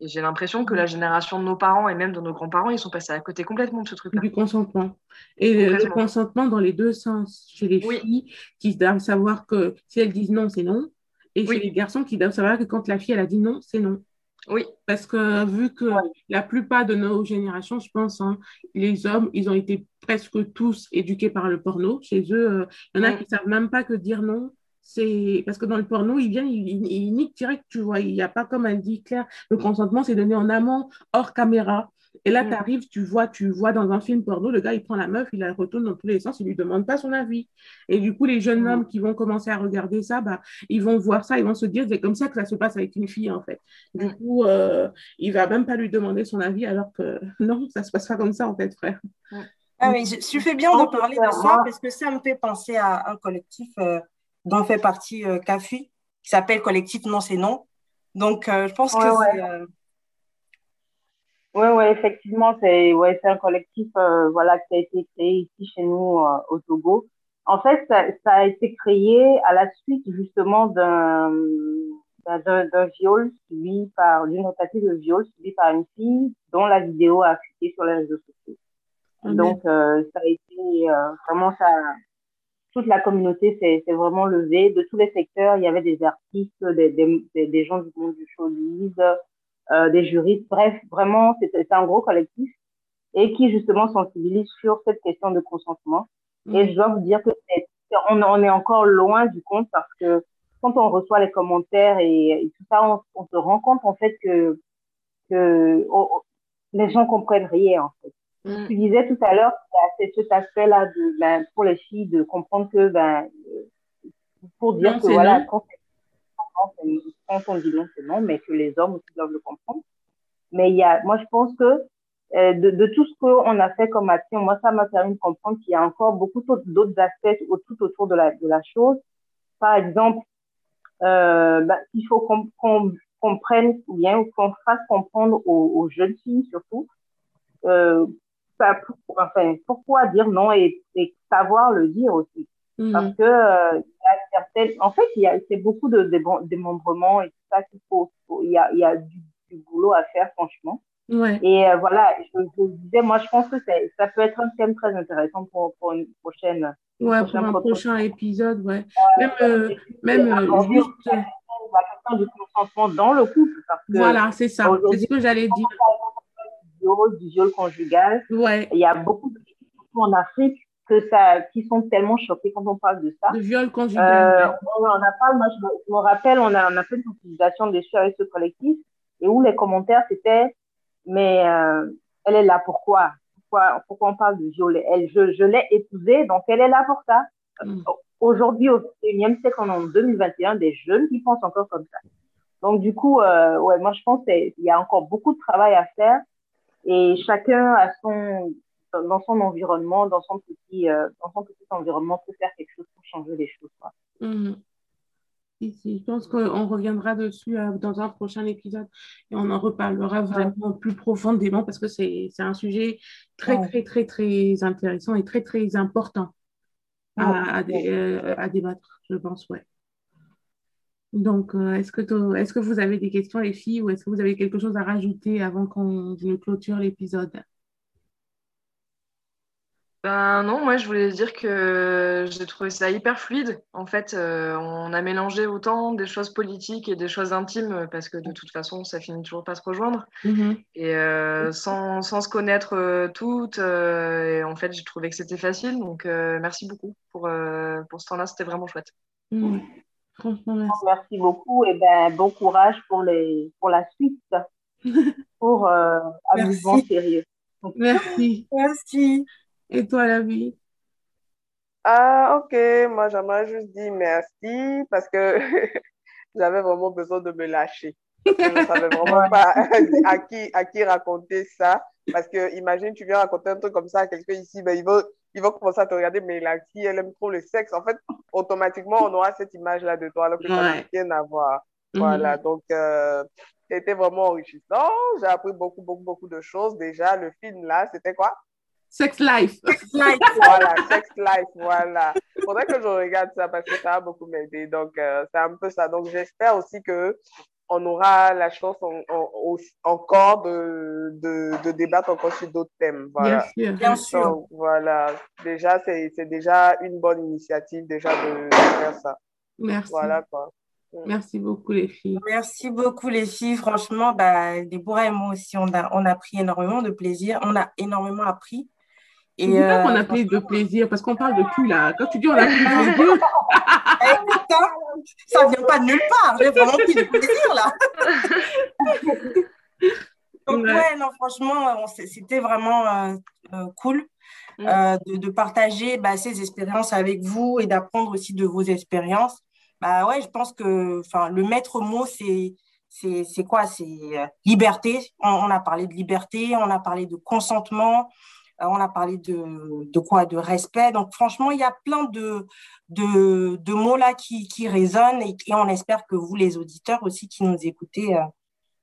S4: Et j'ai l'impression que la génération de nos parents et même de nos grands-parents, ils sont passés à côté complètement de ce truc-là.
S2: Du consentement. Et le consentement dans les deux sens. Chez les filles qui doivent savoir que si elles disent non, c'est non. Et chez les garçons qui doivent savoir que quand la fille, elle a dit non, c'est non.
S4: Oui.
S2: Parce que vu que la plupart de nos générations, je pense, hein, les hommes, ils ont été presque tous éduqués par le porno. Chez eux, euh, il y en a qui ne savent même pas que dire non, c'est parce que dans le porno, il vient, il, il, nique direct, tu vois. Il n'y a pas comme elle dit Claire, le consentement, c'est donné en amont, hors caméra. Et là, mm. tu arrives, tu vois, tu vois dans un film porno, le gars, il prend la meuf, il la retourne dans tous les sens, il lui demande pas son avis. Et du coup, les jeunes mm. hommes qui vont commencer à regarder ça, bah, ils vont voir ça, ils vont se dire, c'est comme ça que ça se passe avec une fille, en fait. Du mm. coup, euh, il va même pas lui demander son avis, alors que non, ça se passe pas comme ça, en fait, frère.
S3: Ah oui, je, fais bien de parler de ça parce que ça me fait penser à un collectif euh, dont fait partie euh, CAFI, qui s'appelle Collectif Non, c'est non. Donc, euh, je pense que c'est. Euh,
S6: oui, ouais, effectivement, c'est ouais, un collectif voilà, qui a été créé ici chez nous au Togo. En fait, ça, ça, a été créé à la suite justement d'un d'un viol subi par d'une tentative de viol subi par une fille dont la vidéo a fuité sur les réseaux sociaux. Donc, ça a été vraiment ça, toute la communauté s'est vraiment levée de tous les secteurs. Il y avait des artistes, des, des, des gens du monde du showbiz, euh, des juristes. Bref, vraiment, c'est un gros collectif et qui justement sensibilise sur cette question de consentement. Mm. Et je dois vous dire que on, on, est encore loin du compte parce que quand on reçoit les commentaires et, tout ça, on, on, se rend compte en fait que, que oh, oh, les gens comprennent rien en fait. Mm. Tu disais tout à l'heure, c'est cet aspect-là de, ben, pour les filles de comprendre que, ben, pour dire que voilà, quand, on dit non, c'est non, mais que les hommes aussi doivent le comprendre. Mais il y a, moi, je pense que euh, de, de, tout ce qu'on a fait comme action, moi, ça m'a permis de comprendre qu'il y a encore beaucoup d'autres aspects tout autour de la, de la chose. Par exemple, euh, ben, il faut qu'on qu comprenne bien ou qu'on fasse comprendre aux, aux, jeunes filles surtout euh, enfin, pourquoi dire non et, savoir le dire aussi? Mhm. Parce que euh, en fait, il y a c'est beaucoup de, démembrement et tout ça qu'il faut, il y a, il y a du, boulot à faire franchement. Et euh, voilà, je, vous disais, moi je pense que ça peut être un thème très intéressant pour, pour une prochaine.
S2: Ouais, pour un prochain épisode, ouais. même, euh, même juste.
S6: La question du consentement dans le couple. Parce que
S2: voilà, c'est ça. C'est ce que j'allais dire
S6: du viol conjugal.
S2: Ouais.
S6: Il y a beaucoup de gens en Afrique que ça, qui sont tellement choqués quand on parle de ça.
S2: De viol conjugal.
S6: Euh, on, a pas, moi je me, rappelle, on a, on a fait une sensibilisation dessus avec ce collectif et où les commentaires c'était, mais euh, elle est là pourquoi? Pourquoi, pourquoi on parle de viol? Elle, Je, je l'ai épousée, donc elle est là pour ça. Mm. Aujourd'hui, au 21e siècle, en 2021, des jeunes qui pensent encore comme ça. Donc, du coup, euh, ouais, moi, je pense qu'il y a encore beaucoup de travail à faire et chacun a son, dans son environnement, dans son petit, euh, dans son petit environnement, peut faire quelque chose pour changer les choses. Quoi.
S2: Mhm. je pense qu'on reviendra dessus euh, dans un prochain épisode et on en reparlera vraiment plus profondément parce que c'est un sujet très, très, très, très intéressant et très, très important à, à, euh, à débattre, je pense, ouais. Donc, euh, est-ce que, est que vous avez des questions, les filles, ou est-ce que vous avez quelque chose à rajouter avant qu'on ne clôture l'épisode?
S4: Ben non, moi je voulais dire que j'ai trouvé ça hyper fluide. En fait, euh, on a mélangé autant des choses politiques et des choses intimes parce que de toute façon, ça finit toujours pas se rejoindre. Mm-hmm. Et euh, sans, sans, se connaître euh, toutes, et en fait, j'ai trouvé que c'était facile. Donc merci beaucoup pour, pour ce temps-là, c'était vraiment chouette.
S6: Mm. Merci. merci. beaucoup et ben bon courage pour les pour la suite, pour amusement sérieux.
S2: Merci.
S3: Merci.
S2: Et toi, la vie?
S5: Ah, ok. Moi, j'aimerais juste dire merci parce que j'avais vraiment besoin de me lâcher. je ne savais vraiment pas à qui, à qui raconter ça. Parce que, imagine, tu viens raconter un truc comme ça à quelqu'un ici, ben, il, va, il va commencer à te regarder, mais la fille, elle aime trop le sexe. En fait, automatiquement, on aura cette image-là de toi, alors que ça n'a rien à voir. Mhm. Voilà, donc, euh, c'était vraiment enrichissant. J'ai appris beaucoup, beaucoup, beaucoup de choses. Déjà, le film là, c'était quoi?
S2: Sex Life.
S5: Sex Life, voilà, Sex Life, voilà. Faudrait que je regarde ça parce que ça a beaucoup m'aider. Donc, euh, c'est un peu ça. Donc, j'espère aussi que on aura la chance encore de, de, de, débattre encore sur d'autres thèmes. Voilà.
S3: Bien sûr.
S5: voilà. Déjà, c'est déjà une bonne initiative déjà de, faire ça.
S2: Merci.
S5: Voilà quoi.
S2: Merci beaucoup les filles.
S3: Merci beaucoup les filles. Franchement, bah, Déborah et moi aussi, on a, on a pris énormément de plaisir. On a énormément appris.
S2: Et c'est euh, qu'on a pris de plaisir, parce qu'on parle de cul là. Quand tu dis on a pris de plaisir.
S3: ça vient pas de nulle part. J'ai vraiment pris de plaisir là. Donc, ouais. non, franchement, c'était vraiment euh, euh, cool mm. de, partager bah, ces expériences avec vous et d'apprendre aussi de vos expériences. Bah ouais, je pense que le maître mot, c'est c'est quoi? C'est liberté. on, a parlé de liberté, on a parlé de consentement, euh, on a parlé de, de, quoi? De respect. Donc, franchement, il y a plein de, de, de mots là qui, qui résonnent et, on espère que vous, les auditeurs aussi qui nous écoutez, euh,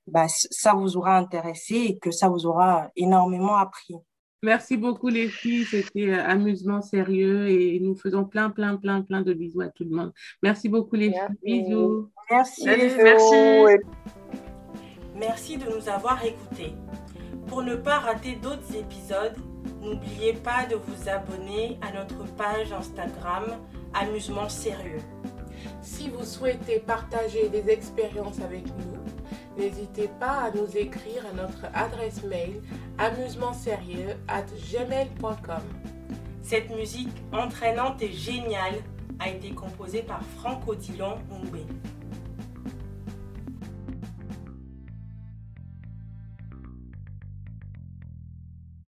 S3: bah, ça vous aura intéressé et que ça vous aura énormément appris.
S2: Merci beaucoup les filles, c'était euh, amusement sérieux et nous faisons plein, plein, plein, plein de bisous à tout le monde. Merci beaucoup les filles, bisous.
S3: Merci.
S4: Merci.
S3: Merci de nous avoir écoutés. Pour ne pas rater d'autres épisodes, N'oubliez pas de vous abonner à notre page Instagram Amusement Sérieux.
S2: Si vous souhaitez partager des expériences avec nous, n'hésitez pas à nous écrire à notre adresse mail amusementsérieux@gmail.com.
S3: Cette musique entraînante et géniale a été composée par Franck Odilon Moumbé.